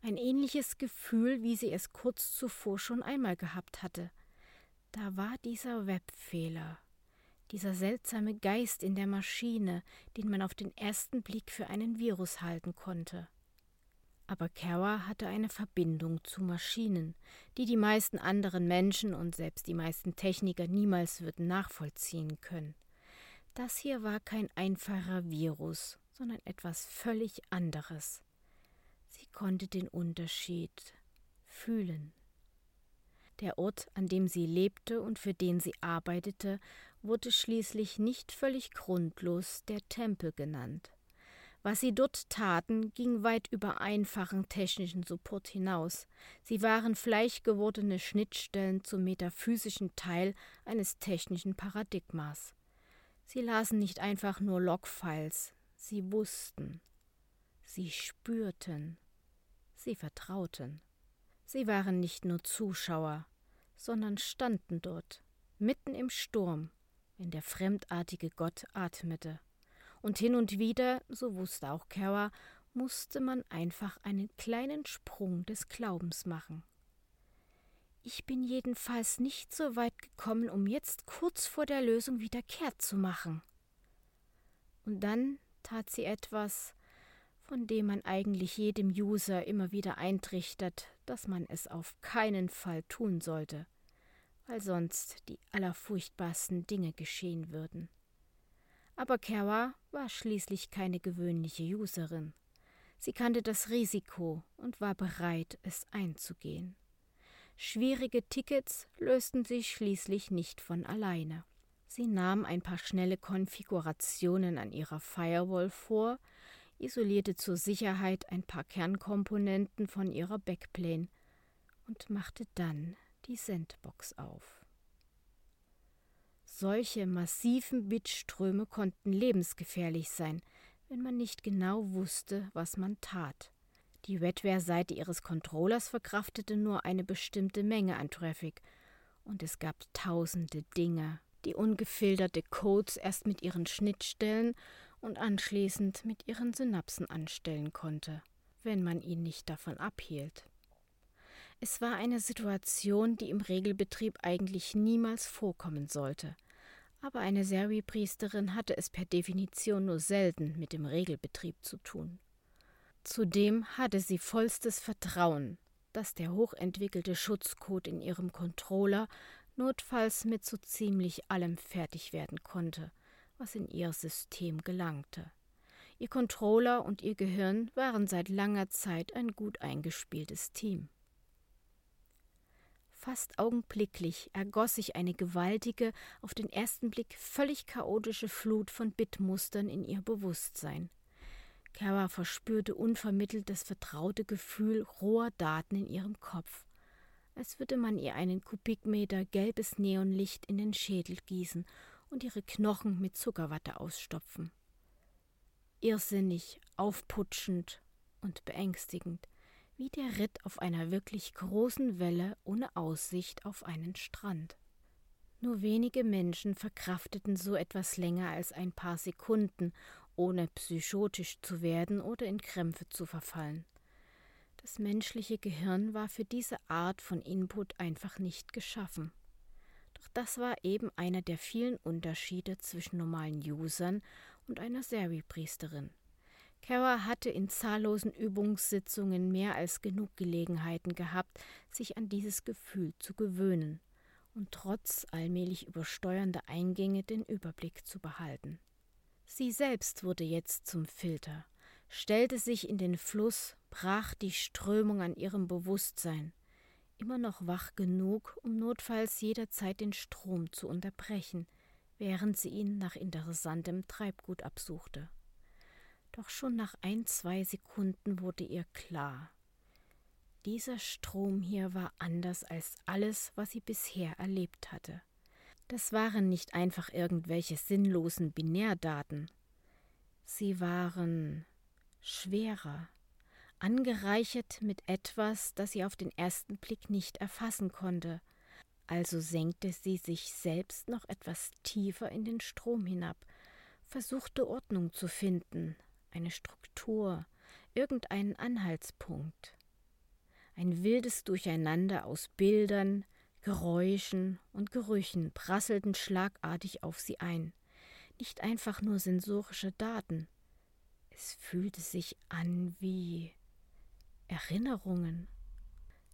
Ein ähnliches Gefühl, wie sie es kurz zuvor schon einmal gehabt hatte. Da war dieser Webfehler, dieser seltsame Geist in der Maschine, den man auf den ersten Blick für einen Virus halten konnte. Aber Kara hatte eine Verbindung zu Maschinen, die die meisten anderen Menschen und selbst die meisten Techniker niemals würden nachvollziehen können. Das hier war kein einfacher Virus, sondern etwas völlig anderes. Sie konnte den Unterschied fühlen. Der Ort, an dem sie lebte und für den sie arbeitete, wurde schließlich nicht völlig grundlos der Tempel genannt. Was sie dort taten, ging weit über einfachen technischen Support hinaus. Sie waren fleischgewordene Schnittstellen zum metaphysischen Teil eines technischen Paradigmas. Sie lasen nicht einfach nur Logfiles, sie wussten, sie spürten, sie vertrauten. Sie waren nicht nur Zuschauer, sondern standen dort, mitten im Sturm, wenn der fremdartige Gott atmete. Und hin und wieder, so wusste auch Kara, musste man einfach einen kleinen Sprung des Glaubens machen. Ich bin jedenfalls nicht so weit gekommen, um jetzt kurz vor der Lösung wieder kehrt zu machen. Und dann tat sie etwas, von dem man eigentlich jedem User immer wieder eintrichtert, dass man es auf keinen Fall tun sollte, weil sonst die allerfurchtbarsten Dinge geschehen würden. Aber Kara war schließlich keine gewöhnliche Userin. Sie kannte das Risiko und war bereit, es einzugehen. Schwierige Tickets lösten sich schließlich nicht von alleine. Sie nahm ein paar schnelle Konfigurationen an ihrer Firewall vor, isolierte zur Sicherheit ein paar Kernkomponenten von ihrer Backplane und machte dann die Sandbox auf. Solche massiven Bitströme konnten lebensgefährlich sein, wenn man nicht genau wusste, was man tat. Die Wetware-Seite ihres Controllers verkraftete nur eine bestimmte Menge an Traffic, und es gab tausende Dinge, die ungefilterte Codes erst mit ihren Schnittstellen und anschließend mit ihren Synapsen anstellen konnte, wenn man ihn nicht davon abhielt. Es war eine Situation, die im Regelbetrieb eigentlich niemals vorkommen sollte aber eine Servi-Priesterin hatte es per Definition nur selten mit dem Regelbetrieb zu tun. Zudem hatte sie vollstes Vertrauen, dass der hochentwickelte Schutzcode in ihrem Controller notfalls mit so ziemlich allem fertig werden konnte, was in ihr System gelangte. Ihr Controller und ihr Gehirn waren seit langer Zeit ein gut eingespieltes Team. Fast augenblicklich ergoss sich eine gewaltige, auf den ersten Blick völlig chaotische Flut von Bitmustern in ihr Bewusstsein. Kara verspürte unvermittelt das vertraute Gefühl roher Daten in ihrem Kopf, als würde man ihr einen Kubikmeter gelbes Neonlicht in den Schädel gießen und ihre Knochen mit Zuckerwatte ausstopfen. Irrsinnig, aufputschend und beängstigend wie der Ritt auf einer wirklich großen Welle ohne Aussicht auf einen Strand. Nur wenige Menschen verkrafteten so etwas länger als ein paar Sekunden, ohne psychotisch zu werden oder in Krämpfe zu verfallen. Das menschliche Gehirn war für diese Art von Input einfach nicht geschaffen. Doch das war eben einer der vielen Unterschiede zwischen normalen Usern und einer Seri-Priesterin. Kara hatte in zahllosen Übungssitzungen mehr als genug Gelegenheiten gehabt, sich an dieses Gefühl zu gewöhnen und trotz allmählich übersteuernder Eingänge den Überblick zu behalten. Sie selbst wurde jetzt zum Filter, stellte sich in den Fluss, brach die Strömung an ihrem Bewusstsein, immer noch wach genug, um notfalls jederzeit den Strom zu unterbrechen, während sie ihn nach interessantem Treibgut absuchte. Doch schon nach ein, zwei Sekunden wurde ihr klar. Dieser Strom hier war anders als alles, was sie bisher erlebt hatte. Das waren nicht einfach irgendwelche sinnlosen Binärdaten. Sie waren schwerer, angereichert mit etwas, das sie auf den ersten Blick nicht erfassen konnte. Also senkte sie sich selbst noch etwas tiefer in den Strom hinab, versuchte Ordnung zu finden, eine Struktur, irgendeinen Anhaltspunkt. Ein wildes Durcheinander aus Bildern, Geräuschen und Gerüchen prasselten schlagartig auf sie ein. Nicht einfach nur sensorische Daten. Es fühlte sich an wie Erinnerungen.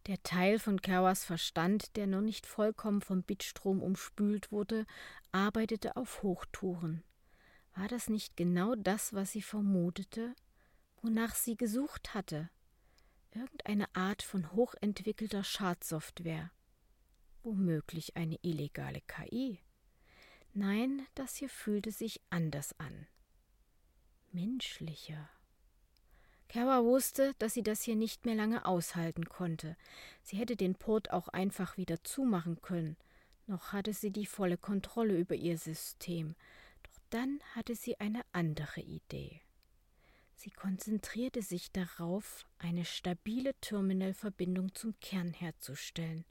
Der Teil von Kawas Verstand, der noch nicht vollkommen vom Bitstrom umspült wurde, arbeitete auf Hochtouren. War das nicht genau das, was sie vermutete, wonach sie gesucht hatte? Irgendeine Art von hochentwickelter Schadsoftware. Womöglich eine illegale KI. Nein, das hier fühlte sich anders an. Menschlicher. Kara wusste, dass sie das hier nicht mehr lange aushalten konnte. Sie hätte den Port auch einfach wieder zumachen können. Noch hatte sie die volle Kontrolle über ihr System. Dann hatte sie eine andere Idee. Sie konzentrierte sich darauf, eine stabile Terminalverbindung zum Kern herzustellen.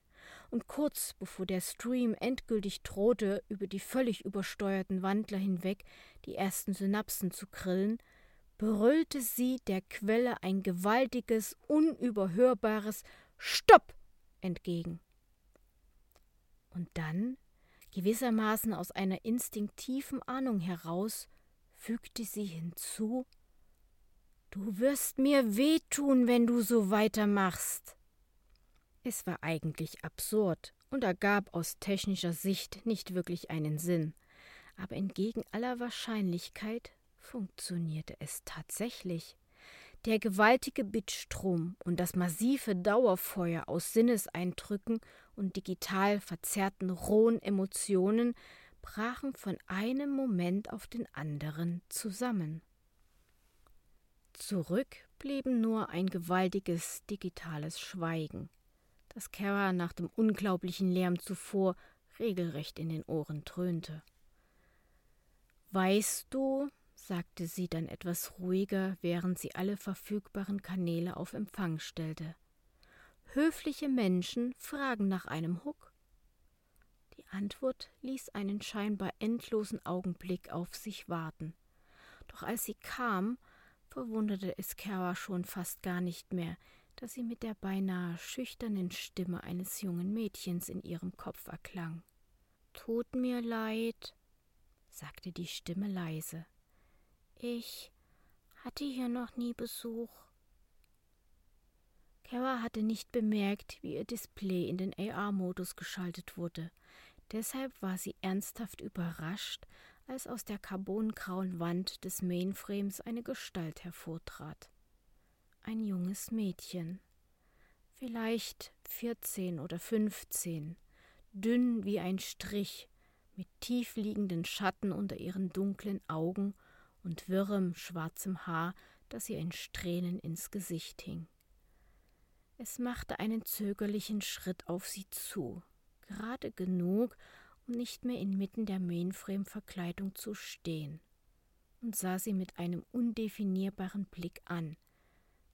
Und kurz bevor der Stream endgültig drohte, über die völlig übersteuerten Wandler hinweg die ersten Synapsen zu grillen, brüllte sie der Quelle ein gewaltiges, unüberhörbares Stopp entgegen. Und dann Gewissermaßen aus einer instinktiven Ahnung heraus fügte sie hinzu Du wirst mir wehtun, wenn du so weitermachst. Es war eigentlich absurd und ergab aus technischer Sicht nicht wirklich einen Sinn, aber entgegen aller Wahrscheinlichkeit funktionierte es tatsächlich. Der gewaltige Bitstrom und das massive Dauerfeuer aus Sinneseindrücken und digital verzerrten rohen Emotionen brachen von einem Moment auf den anderen zusammen. Zurück blieben nur ein gewaltiges digitales Schweigen, das Kara nach dem unglaublichen Lärm zuvor regelrecht in den Ohren dröhnte. Weißt du, sagte sie dann etwas ruhiger, während sie alle verfügbaren Kanäle auf Empfang stellte. Höfliche Menschen fragen nach einem Huck. Die Antwort ließ einen scheinbar endlosen Augenblick auf sich warten. Doch als sie kam, verwunderte es Kara schon fast gar nicht mehr, dass sie mit der beinahe schüchternen Stimme eines jungen Mädchens in ihrem Kopf erklang. Tut mir leid, sagte die Stimme leise. Ich hatte hier noch nie Besuch. Kara hatte nicht bemerkt, wie ihr Display in den AR-Modus geschaltet wurde. Deshalb war sie ernsthaft überrascht, als aus der carbongrauen Wand des Mainframes eine Gestalt hervortrat. Ein junges Mädchen. Vielleicht vierzehn oder fünfzehn, dünn wie ein Strich, mit tiefliegenden Schatten unter ihren dunklen Augen und wirrem schwarzem Haar, das ihr in Strähnen ins Gesicht hing. Es machte einen zögerlichen Schritt auf sie zu, gerade genug, um nicht mehr inmitten der Mainframe-Verkleidung zu stehen, und sah sie mit einem undefinierbaren Blick an,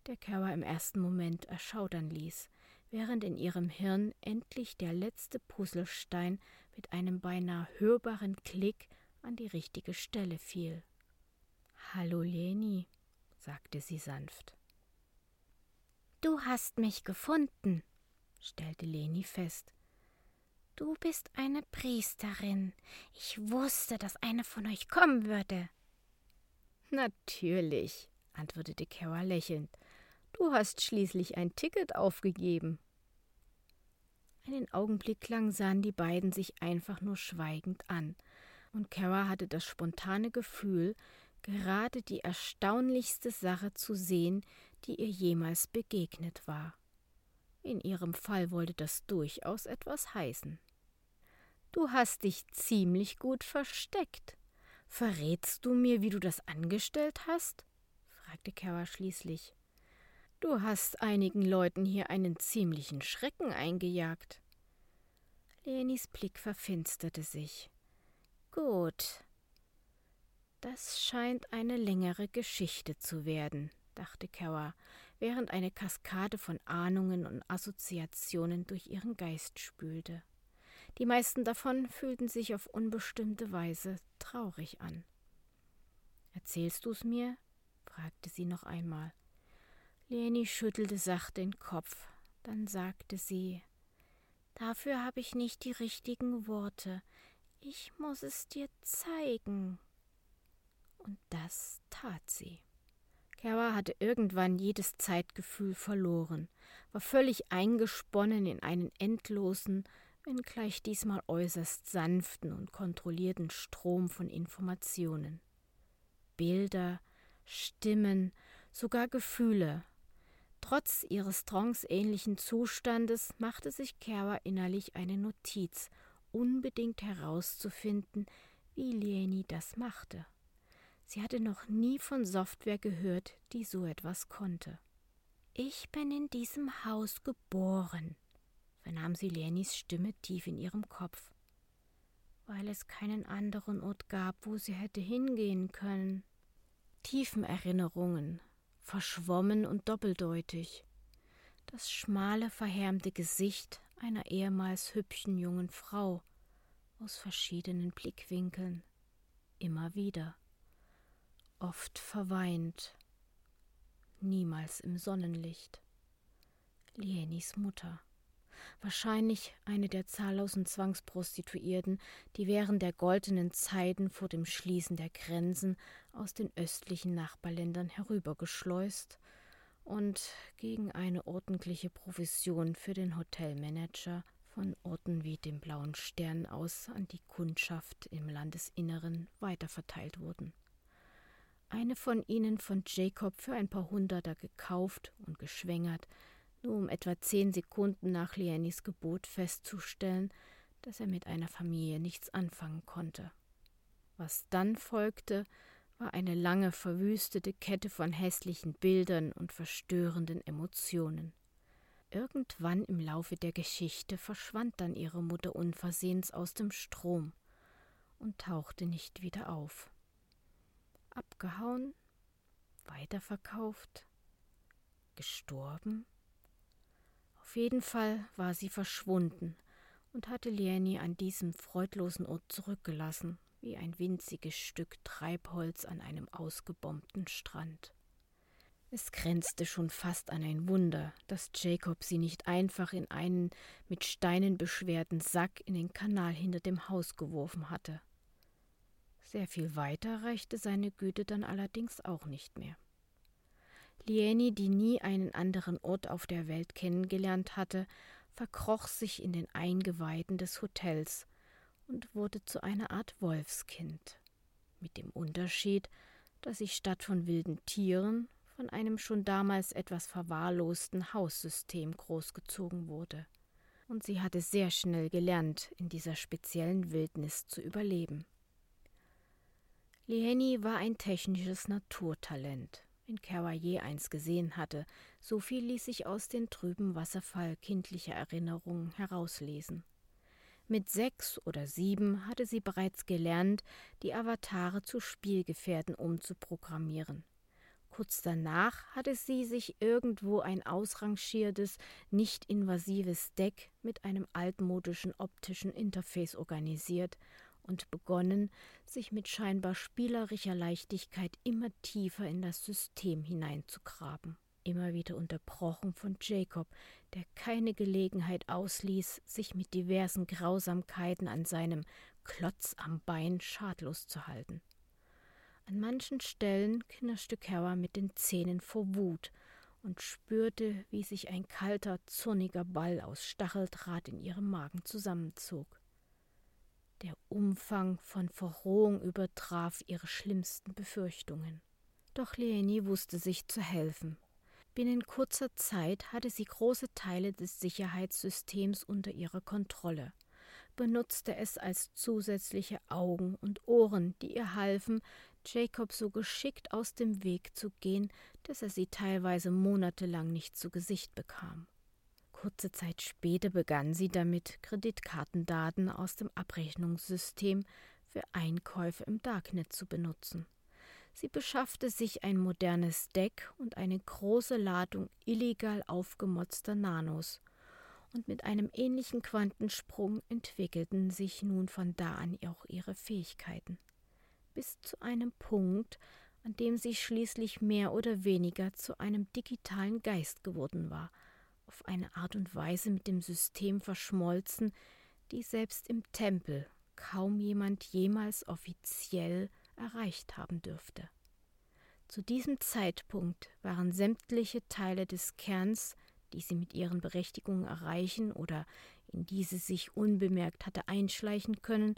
der Kara im ersten Moment erschaudern ließ, während in ihrem Hirn endlich der letzte Puzzlestein mit einem beinahe hörbaren Klick an die richtige Stelle fiel. Hallo Leni, sagte sie sanft. Du hast mich gefunden, stellte Leni fest. Du bist eine Priesterin. Ich wusste, dass eine von euch kommen würde. Natürlich, antwortete Kara lächelnd. Du hast schließlich ein Ticket aufgegeben. Einen Augenblick lang sahen die beiden sich einfach nur schweigend an, und Kara hatte das spontane Gefühl, gerade die erstaunlichste Sache zu sehen, die ihr jemals begegnet war. In ihrem Fall wollte das durchaus etwas heißen. Du hast dich ziemlich gut versteckt. Verrätst du mir, wie du das angestellt hast? fragte Kara schließlich. Du hast einigen Leuten hier einen ziemlichen Schrecken eingejagt. Lenis Blick verfinsterte sich. Gut. Das scheint eine längere Geschichte zu werden, dachte Kara, während eine Kaskade von Ahnungen und Assoziationen durch ihren Geist spülte. Die meisten davon fühlten sich auf unbestimmte Weise traurig an. Erzählst du's mir? fragte sie noch einmal. Leni schüttelte sacht den Kopf, dann sagte sie Dafür habe ich nicht die richtigen Worte. Ich muss es dir zeigen. Und das tat sie. Kara hatte irgendwann jedes Zeitgefühl verloren, war völlig eingesponnen in einen endlosen, wenngleich diesmal äußerst sanften und kontrollierten Strom von Informationen. Bilder, Stimmen, sogar Gefühle, Trotz ihres tranceähnlichen Zustandes machte sich Kara innerlich eine Notiz, unbedingt herauszufinden, wie Leni das machte. Sie hatte noch nie von Software gehört, die so etwas konnte. Ich bin in diesem Haus geboren, vernahm sie Lenis Stimme tief in ihrem Kopf. Weil es keinen anderen Ort gab, wo sie hätte hingehen können. Tiefen Erinnerungen, verschwommen und doppeldeutig. Das schmale, verhärmte Gesicht einer ehemals hübschen jungen Frau aus verschiedenen Blickwinkeln, immer wieder, oft verweint, niemals im Sonnenlicht. Lienis Mutter wahrscheinlich eine der zahllosen Zwangsprostituierten, die während der goldenen Zeiten vor dem Schließen der Grenzen aus den östlichen Nachbarländern herübergeschleust und gegen eine ordentliche Provision für den Hotelmanager von Orten wie dem Blauen Stern aus an die Kundschaft im Landesinneren weiterverteilt wurden. Eine von ihnen von Jacob für ein paar Hunderter gekauft und geschwängert, nur um etwa zehn Sekunden nach Leanis Gebot festzustellen, dass er mit einer Familie nichts anfangen konnte. Was dann folgte, war eine lange verwüstete Kette von hässlichen Bildern und verstörenden Emotionen. Irgendwann im Laufe der Geschichte verschwand dann ihre Mutter unversehens aus dem Strom und tauchte nicht wieder auf. Abgehauen, weiterverkauft, gestorben? Auf jeden Fall war sie verschwunden und hatte Lieni an diesem freudlosen Ort zurückgelassen, wie ein winziges Stück Treibholz an einem ausgebombten Strand. Es grenzte schon fast an ein Wunder, dass Jacob sie nicht einfach in einen mit Steinen beschwerten Sack in den Kanal hinter dem Haus geworfen hatte. Sehr viel weiter reichte seine Güte dann allerdings auch nicht mehr. Lieni, die nie einen anderen Ort auf der Welt kennengelernt hatte, verkroch sich in den Eingeweiden des Hotels und wurde zu einer Art Wolfskind, mit dem Unterschied, dass sie statt von wilden Tieren von einem schon damals etwas verwahrlosten Haussystem großgezogen wurde. Und sie hatte sehr schnell gelernt, in dieser speziellen Wildnis zu überleben. Lieni war ein technisches Naturtalent wenn Carrier eins gesehen hatte, so viel ließ sich aus den trüben Wasserfall kindlicher Erinnerungen herauslesen. Mit sechs oder sieben hatte sie bereits gelernt, die Avatare zu Spielgefährten umzuprogrammieren. Kurz danach hatte sie sich irgendwo ein ausrangiertes, nicht invasives Deck mit einem altmodischen optischen Interface organisiert und begonnen, sich mit scheinbar spielerischer Leichtigkeit immer tiefer in das System hineinzugraben, immer wieder unterbrochen von Jacob, der keine Gelegenheit ausließ, sich mit diversen Grausamkeiten an seinem Klotz am Bein schadlos zu halten. An manchen Stellen knirschte Kara mit den Zähnen vor Wut und spürte, wie sich ein kalter, zorniger Ball aus Stacheldraht in ihrem Magen zusammenzog. Der Umfang von Verrohung übertraf ihre schlimmsten Befürchtungen. Doch Leonie wusste sich zu helfen. Binnen kurzer Zeit hatte sie große Teile des Sicherheitssystems unter ihrer Kontrolle, benutzte es als zusätzliche Augen und Ohren, die ihr halfen, Jacob so geschickt aus dem Weg zu gehen, dass er sie teilweise monatelang nicht zu Gesicht bekam. Kurze Zeit später begann sie damit, Kreditkartendaten aus dem Abrechnungssystem für Einkäufe im Darknet zu benutzen. Sie beschaffte sich ein modernes Deck und eine große Ladung illegal aufgemotzter Nanos. Und mit einem ähnlichen Quantensprung entwickelten sich nun von da an auch ihre Fähigkeiten. Bis zu einem Punkt, an dem sie schließlich mehr oder weniger zu einem digitalen Geist geworden war – auf eine Art und Weise mit dem System verschmolzen, die selbst im Tempel kaum jemand jemals offiziell erreicht haben dürfte. Zu diesem Zeitpunkt waren sämtliche Teile des Kerns, die sie mit ihren Berechtigungen erreichen oder in diese sich unbemerkt hatte einschleichen können,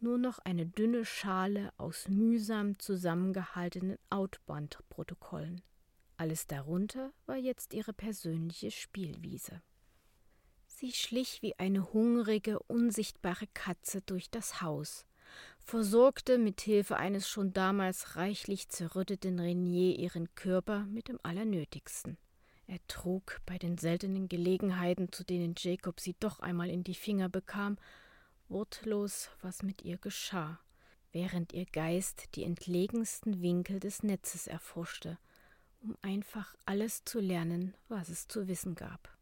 nur noch eine dünne Schale aus mühsam zusammengehaltenen Outbound-Protokollen. Alles darunter war jetzt ihre persönliche Spielwiese. Sie schlich wie eine hungrige, unsichtbare Katze durch das Haus, versorgte mit Hilfe eines schon damals reichlich zerrütteten Renier ihren Körper mit dem Allernötigsten. Er trug bei den seltenen Gelegenheiten, zu denen Jacob sie doch einmal in die Finger bekam, wortlos, was mit ihr geschah, während ihr Geist die entlegensten Winkel des Netzes erforschte um einfach alles zu lernen, was es zu wissen gab.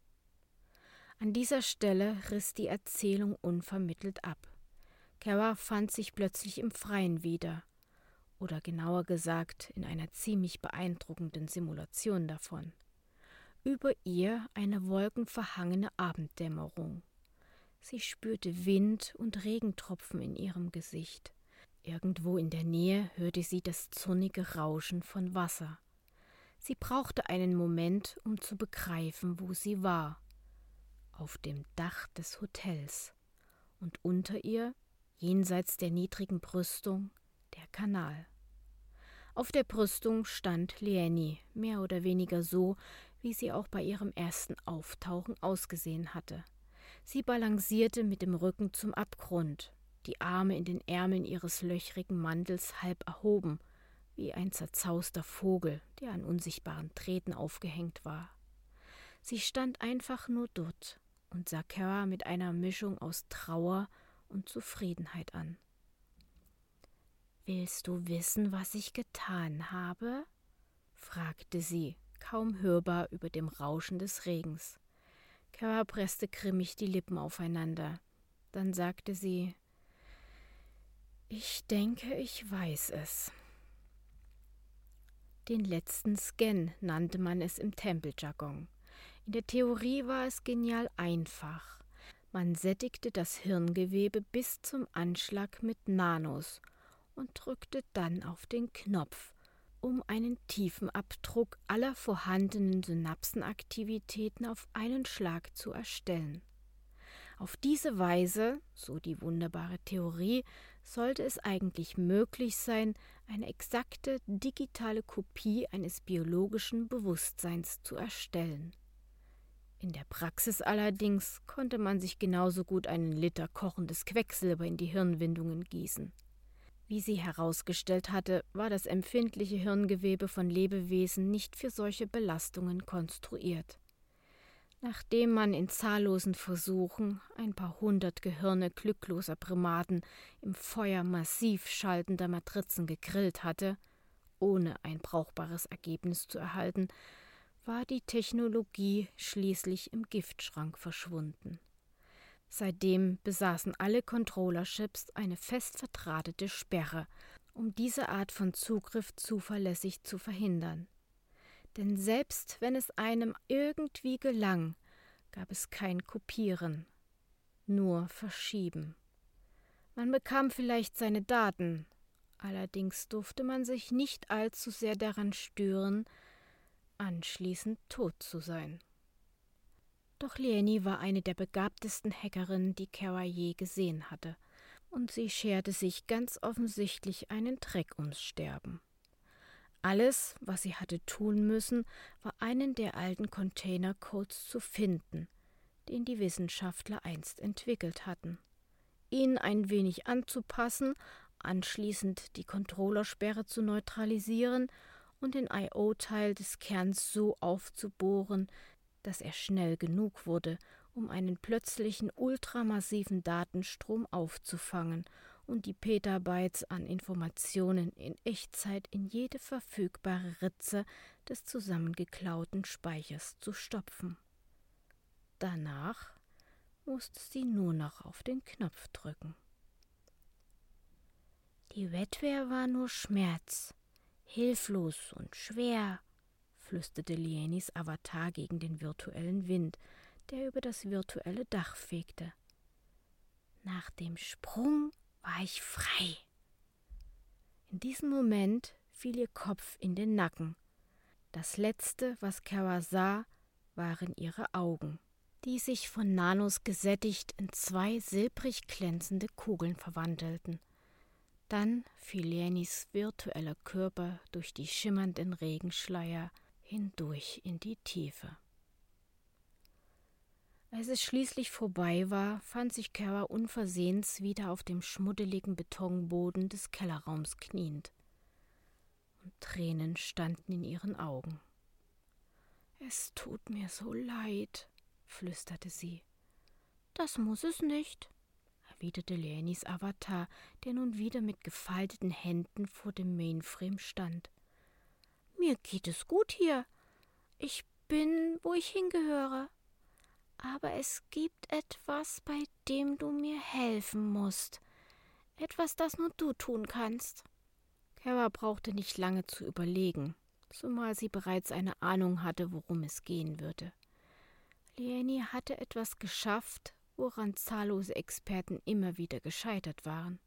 An dieser Stelle riss die Erzählung unvermittelt ab. Kara fand sich plötzlich im Freien wieder, oder genauer gesagt in einer ziemlich beeindruckenden Simulation davon. Über ihr eine wolkenverhangene Abenddämmerung. Sie spürte Wind und Regentropfen in ihrem Gesicht. Irgendwo in der Nähe hörte sie das zonnige Rauschen von Wasser. Sie brauchte einen Moment, um zu begreifen, wo sie war. Auf dem Dach des Hotels. Und unter ihr, jenseits der niedrigen Brüstung, der Kanal. Auf der Brüstung stand Leanny, mehr oder weniger so, wie sie auch bei ihrem ersten Auftauchen ausgesehen hatte. Sie balancierte mit dem Rücken zum Abgrund, die Arme in den Ärmeln ihres löchrigen Mantels halb erhoben, wie ein zerzauster Vogel, der an unsichtbaren Drähten aufgehängt war. Sie stand einfach nur dort und sah Kara mit einer Mischung aus Trauer und Zufriedenheit an. Willst du wissen, was ich getan habe? fragte sie, kaum hörbar über dem Rauschen des Regens. Kara presste grimmig die Lippen aufeinander. Dann sagte sie Ich denke, ich weiß es. Den letzten Scan nannte man es im Tempeljargon. In der Theorie war es genial einfach. Man sättigte das Hirngewebe bis zum Anschlag mit Nanos und drückte dann auf den Knopf, um einen tiefen Abdruck aller vorhandenen Synapsenaktivitäten auf einen Schlag zu erstellen. Auf diese Weise, so die wunderbare Theorie, sollte es eigentlich möglich sein, eine exakte digitale Kopie eines biologischen Bewusstseins zu erstellen. In der Praxis allerdings konnte man sich genauso gut einen Liter kochendes Quecksilber in die Hirnwindungen gießen. Wie sie herausgestellt hatte, war das empfindliche Hirngewebe von Lebewesen nicht für solche Belastungen konstruiert. Nachdem man in zahllosen Versuchen ein paar hundert Gehirne glückloser Primaten im Feuer massiv schaltender Matrizen gegrillt hatte, ohne ein brauchbares Ergebnis zu erhalten, war die Technologie schließlich im Giftschrank verschwunden. Seitdem besaßen alle Controllerships eine fest verdrahtete Sperre, um diese Art von Zugriff zuverlässig zu verhindern. Denn selbst wenn es einem irgendwie gelang, gab es kein Kopieren, nur Verschieben. Man bekam vielleicht seine Daten, allerdings durfte man sich nicht allzu sehr daran stören, anschließend tot zu sein. Doch Leni war eine der begabtesten Hackerinnen, die Kara je gesehen hatte, und sie scherte sich ganz offensichtlich einen Dreck ums Sterben. Alles, was sie hatte tun müssen, war einen der alten Containercodes zu finden, den die Wissenschaftler einst entwickelt hatten, ihn ein wenig anzupassen, anschließend die Controllersperre zu neutralisieren und den IO-Teil des Kerns so aufzubohren, dass er schnell genug wurde, um einen plötzlichen ultramassiven Datenstrom aufzufangen und die Petabytes an Informationen in Echtzeit in jede verfügbare Ritze des zusammengeklauten Speichers zu stopfen. Danach musste sie nur noch auf den Knopf drücken. Die Wettwehr war nur Schmerz, hilflos und schwer, flüsterte Lienis Avatar gegen den virtuellen Wind, der über das virtuelle Dach fegte. Nach dem Sprung war ich frei. In diesem Moment fiel ihr Kopf in den Nacken. Das letzte, was Kara sah, waren ihre Augen, die sich von Nanos gesättigt in zwei silbrig glänzende Kugeln verwandelten. Dann fiel Lenis virtueller Körper durch die schimmernden Regenschleier hindurch in die Tiefe. Als es schließlich vorbei war, fand sich Kara unversehens wieder auf dem schmuddeligen Betonboden des Kellerraums kniend. Und Tränen standen in ihren Augen. Es tut mir so leid, flüsterte sie. Das muss es nicht, erwiderte Lenis Avatar, der nun wieder mit gefalteten Händen vor dem Mainframe stand. Mir geht es gut hier. Ich bin, wo ich hingehöre. Aber es gibt etwas, bei dem du mir helfen musst. Etwas, das nur du tun kannst. Kara brauchte nicht lange zu überlegen, zumal sie bereits eine Ahnung hatte, worum es gehen würde. Leonie hatte etwas geschafft, woran zahllose Experten immer wieder gescheitert waren.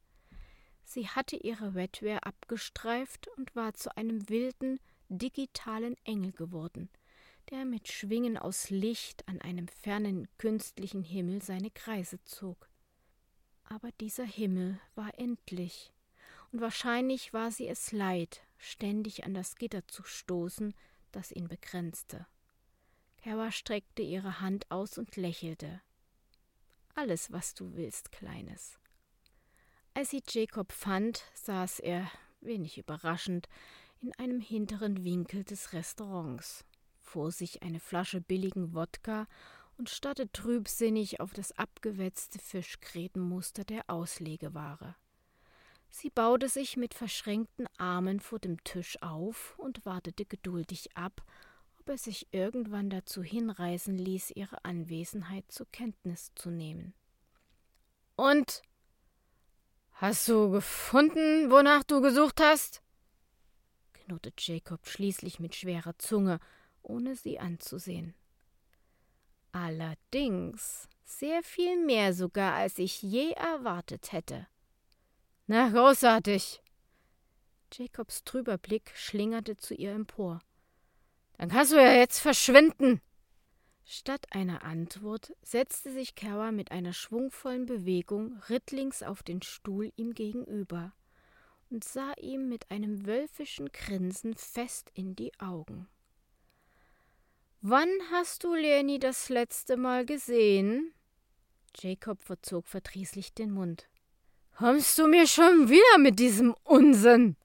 Sie hatte ihre Wetware abgestreift und war zu einem wilden, digitalen Engel geworden, der mit Schwingen aus Licht an einem fernen künstlichen Himmel seine Kreise zog. Aber dieser Himmel war endlich, und wahrscheinlich war sie es leid, ständig an das Gitter zu stoßen, das ihn begrenzte. Kara streckte ihre Hand aus und lächelte. Alles, was du willst, Kleines. Als sie Jacob fand, saß er, wenig überraschend, in einem hinteren Winkel des Restaurants, vor sich eine Flasche billigen Wodka und starrte trübsinnig auf das abgewetzte Fischgrätenmuster der Auslegeware. Sie baute sich mit verschränkten Armen vor dem Tisch auf und wartete geduldig ab, ob er sich irgendwann dazu hinreißen ließ, ihre Anwesenheit zur Kenntnis zu nehmen. Und hast du gefunden, wonach du gesucht hast? knurrte Jacob schließlich mit schwerer Zunge, ohne sie anzusehen. Allerdings sehr viel mehr sogar, als ich je erwartet hätte. Na, großartig! Jacobs trüber Blick schlingerte zu ihr empor. Dann kannst du ja jetzt verschwinden! Statt einer Antwort setzte sich Kara mit einer schwungvollen Bewegung rittlings auf den Stuhl ihm gegenüber und sah ihm mit einem wölfischen Grinsen fest in die Augen. Wann hast du Leni das letzte Mal gesehen? Jacob verzog verdrießlich den Mund. Kommst du mir schon wieder mit diesem Unsinn?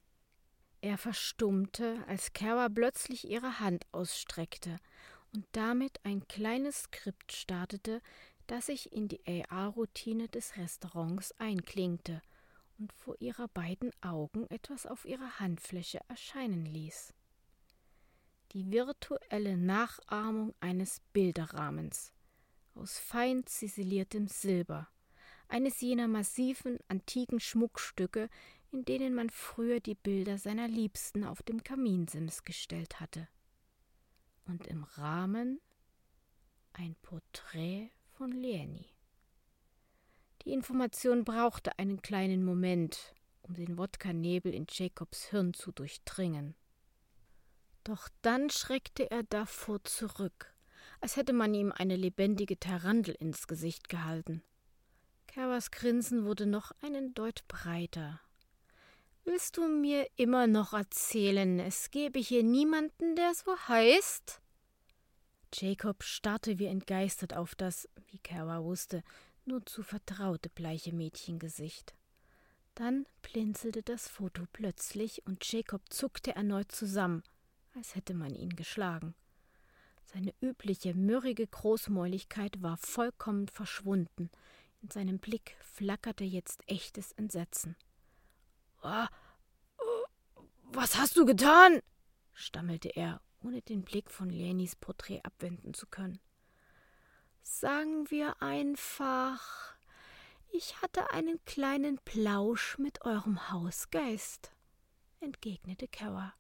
Er verstummte, als Kara plötzlich ihre Hand ausstreckte und damit ein kleines Skript startete, das sich in die AR-Routine des Restaurants einklingte und vor ihrer beiden Augen etwas auf ihrer Handfläche erscheinen ließ. Die virtuelle Nachahmung eines Bilderrahmens, aus fein ziseliertem Silber, eines jener massiven antiken Schmuckstücke, in denen man früher die Bilder seiner Liebsten auf dem Kaminsims gestellt hatte. Und im Rahmen ein Porträt von Leni. Die Information brauchte einen kleinen Moment, um den Wodka-Nebel in Jacobs Hirn zu durchdringen. Doch dann schreckte er davor zurück, als hätte man ihm eine lebendige Tarantel ins Gesicht gehalten. Kerbers Grinsen wurde noch einen Deut breiter. Willst du mir immer noch erzählen, es gebe hier niemanden, der so heißt? Jacob starrte wie entgeistert auf das, wie Kerwa wusste, nur zu vertraute bleiche Mädchengesicht. Dann blinzelte das Foto plötzlich und Jacob zuckte erneut zusammen, als hätte man ihn geschlagen. Seine übliche mürrige Großmäuligkeit war vollkommen verschwunden. In seinem Blick flackerte jetzt echtes Entsetzen. Was hast du getan? stammelte er, ohne den Blick von Lenis Porträt abwenden zu können. Sagen wir einfach, ich hatte einen kleinen Plausch mit eurem Hausgeist, entgegnete Kara.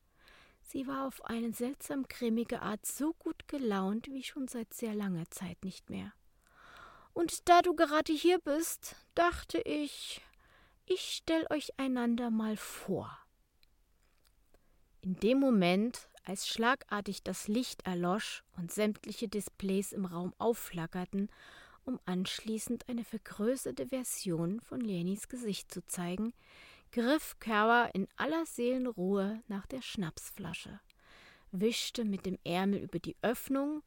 Sie war auf eine seltsam grimmige Art so gut gelaunt wie schon seit sehr langer Zeit nicht mehr. Und da du gerade hier bist, dachte ich, ich stell euch einander mal vor. In dem Moment, als schlagartig das Licht erlosch und sämtliche Displays im Raum aufflackerten, um anschließend eine vergrößerte Version von Lenis Gesicht zu zeigen, griff Kerwa in aller Seelenruhe nach der Schnapsflasche, wischte mit dem Ärmel über die Öffnung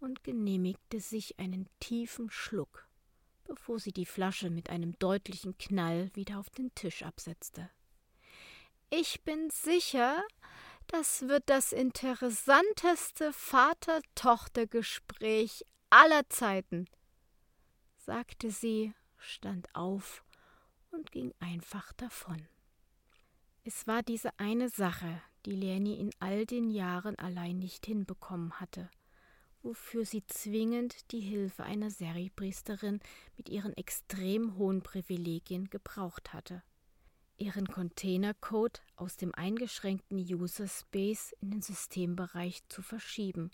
und genehmigte sich einen tiefen Schluck, bevor sie die Flasche mit einem deutlichen Knall wieder auf den Tisch absetzte. Ich bin sicher, das wird das interessanteste Vater-Tochter-Gespräch aller Zeiten, sagte sie, stand auf und ging einfach davon. Es war diese eine Sache, die Leni in all den Jahren allein nicht hinbekommen hatte, wofür sie zwingend die Hilfe einer Seripriesterin mit ihren extrem hohen Privilegien gebraucht hatte ihren Containercode aus dem eingeschränkten User Space in den Systembereich zu verschieben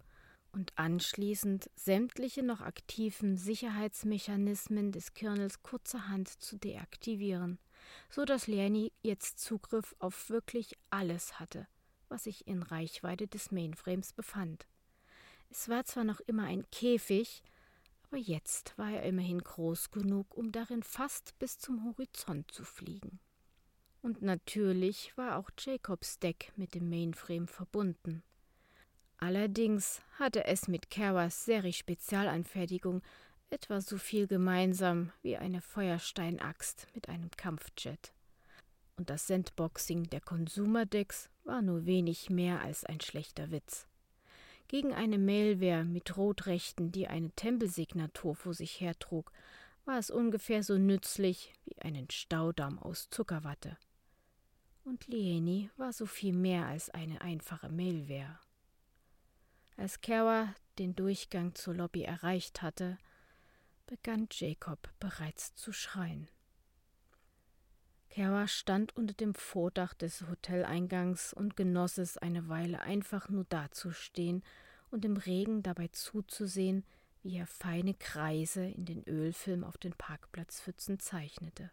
und anschließend sämtliche noch aktiven Sicherheitsmechanismen des Kernels kurzerhand zu deaktivieren, so dass Leonie jetzt Zugriff auf wirklich alles hatte, was sich in Reichweite des Mainframes befand. Es war zwar noch immer ein Käfig, aber jetzt war er immerhin groß genug, um darin fast bis zum Horizont zu fliegen. Und natürlich war auch Jacobs Deck mit dem Mainframe verbunden. Allerdings hatte es mit Keras Seri-Spezialanfertigung etwa so viel gemeinsam wie eine Feuersteinaxt mit einem Kampfjet. Und das Sandboxing der Consumer-Decks war nur wenig mehr als ein schlechter Witz. Gegen eine Mailware mit Rotrechten, die eine Tempelsignatur vor sich hertrug, war es ungefähr so nützlich wie einen Staudamm aus Zuckerwatte und Leni war so viel mehr als eine einfache Mailware. Als Kara den Durchgang zur Lobby erreicht hatte, begann Jacob bereits zu schreien. Kara stand unter dem Vordach des Hoteleingangs und genoss es eine Weile einfach nur dazustehen und im Regen dabei zuzusehen, wie er feine Kreise in den Ölfilm auf den Parkplatzpfützen zeichnete.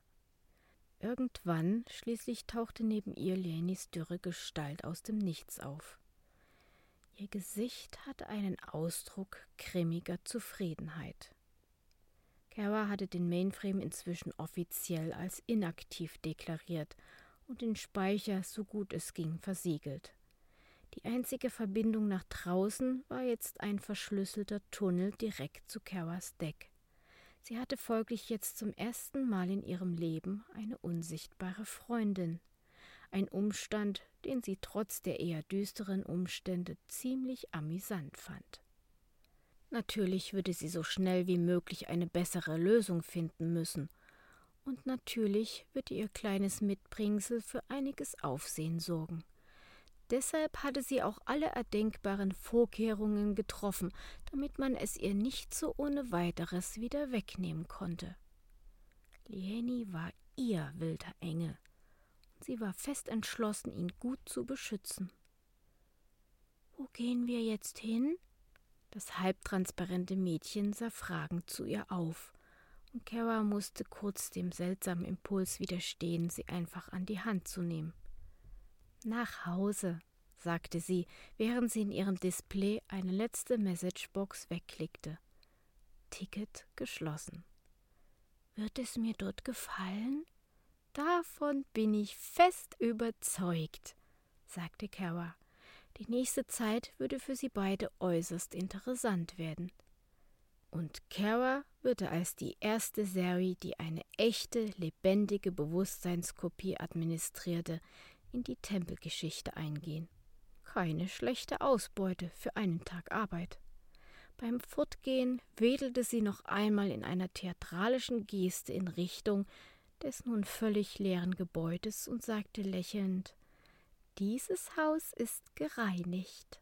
Irgendwann schließlich tauchte neben ihr Lenis dürre Gestalt aus dem Nichts auf. Ihr Gesicht hatte einen Ausdruck grimmiger Zufriedenheit. Kara hatte den Mainframe inzwischen offiziell als inaktiv deklariert und den Speicher so gut es ging versiegelt. Die einzige Verbindung nach draußen war jetzt ein verschlüsselter Tunnel direkt zu Karas Deck. Sie hatte folglich jetzt zum ersten Mal in ihrem Leben eine unsichtbare Freundin, ein Umstand, den sie trotz der eher düsteren Umstände ziemlich amüsant fand. Natürlich würde sie so schnell wie möglich eine bessere Lösung finden müssen, und natürlich würde ihr kleines Mitbringsel für einiges Aufsehen sorgen. Deshalb hatte sie auch alle erdenkbaren Vorkehrungen getroffen, damit man es ihr nicht so ohne weiteres wieder wegnehmen konnte. Lieni war ihr wilder Engel, sie war fest entschlossen, ihn gut zu beschützen. Wo gehen wir jetzt hin? Das halbtransparente Mädchen sah fragend zu ihr auf, und Kara musste kurz dem seltsamen Impuls widerstehen, sie einfach an die Hand zu nehmen. Nach Hause, sagte sie, während sie in ihrem Display eine letzte Messagebox wegklickte. Ticket geschlossen. Wird es mir dort gefallen? Davon bin ich fest überzeugt, sagte Kara. Die nächste Zeit würde für sie beide äußerst interessant werden. Und Kara würde als die erste Serie, die eine echte, lebendige Bewusstseinskopie administrierte, in die Tempelgeschichte eingehen. Keine schlechte Ausbeute für einen Tag Arbeit. Beim Fortgehen wedelte sie noch einmal in einer theatralischen Geste in Richtung des nun völlig leeren Gebäudes und sagte lächelnd Dieses Haus ist gereinigt.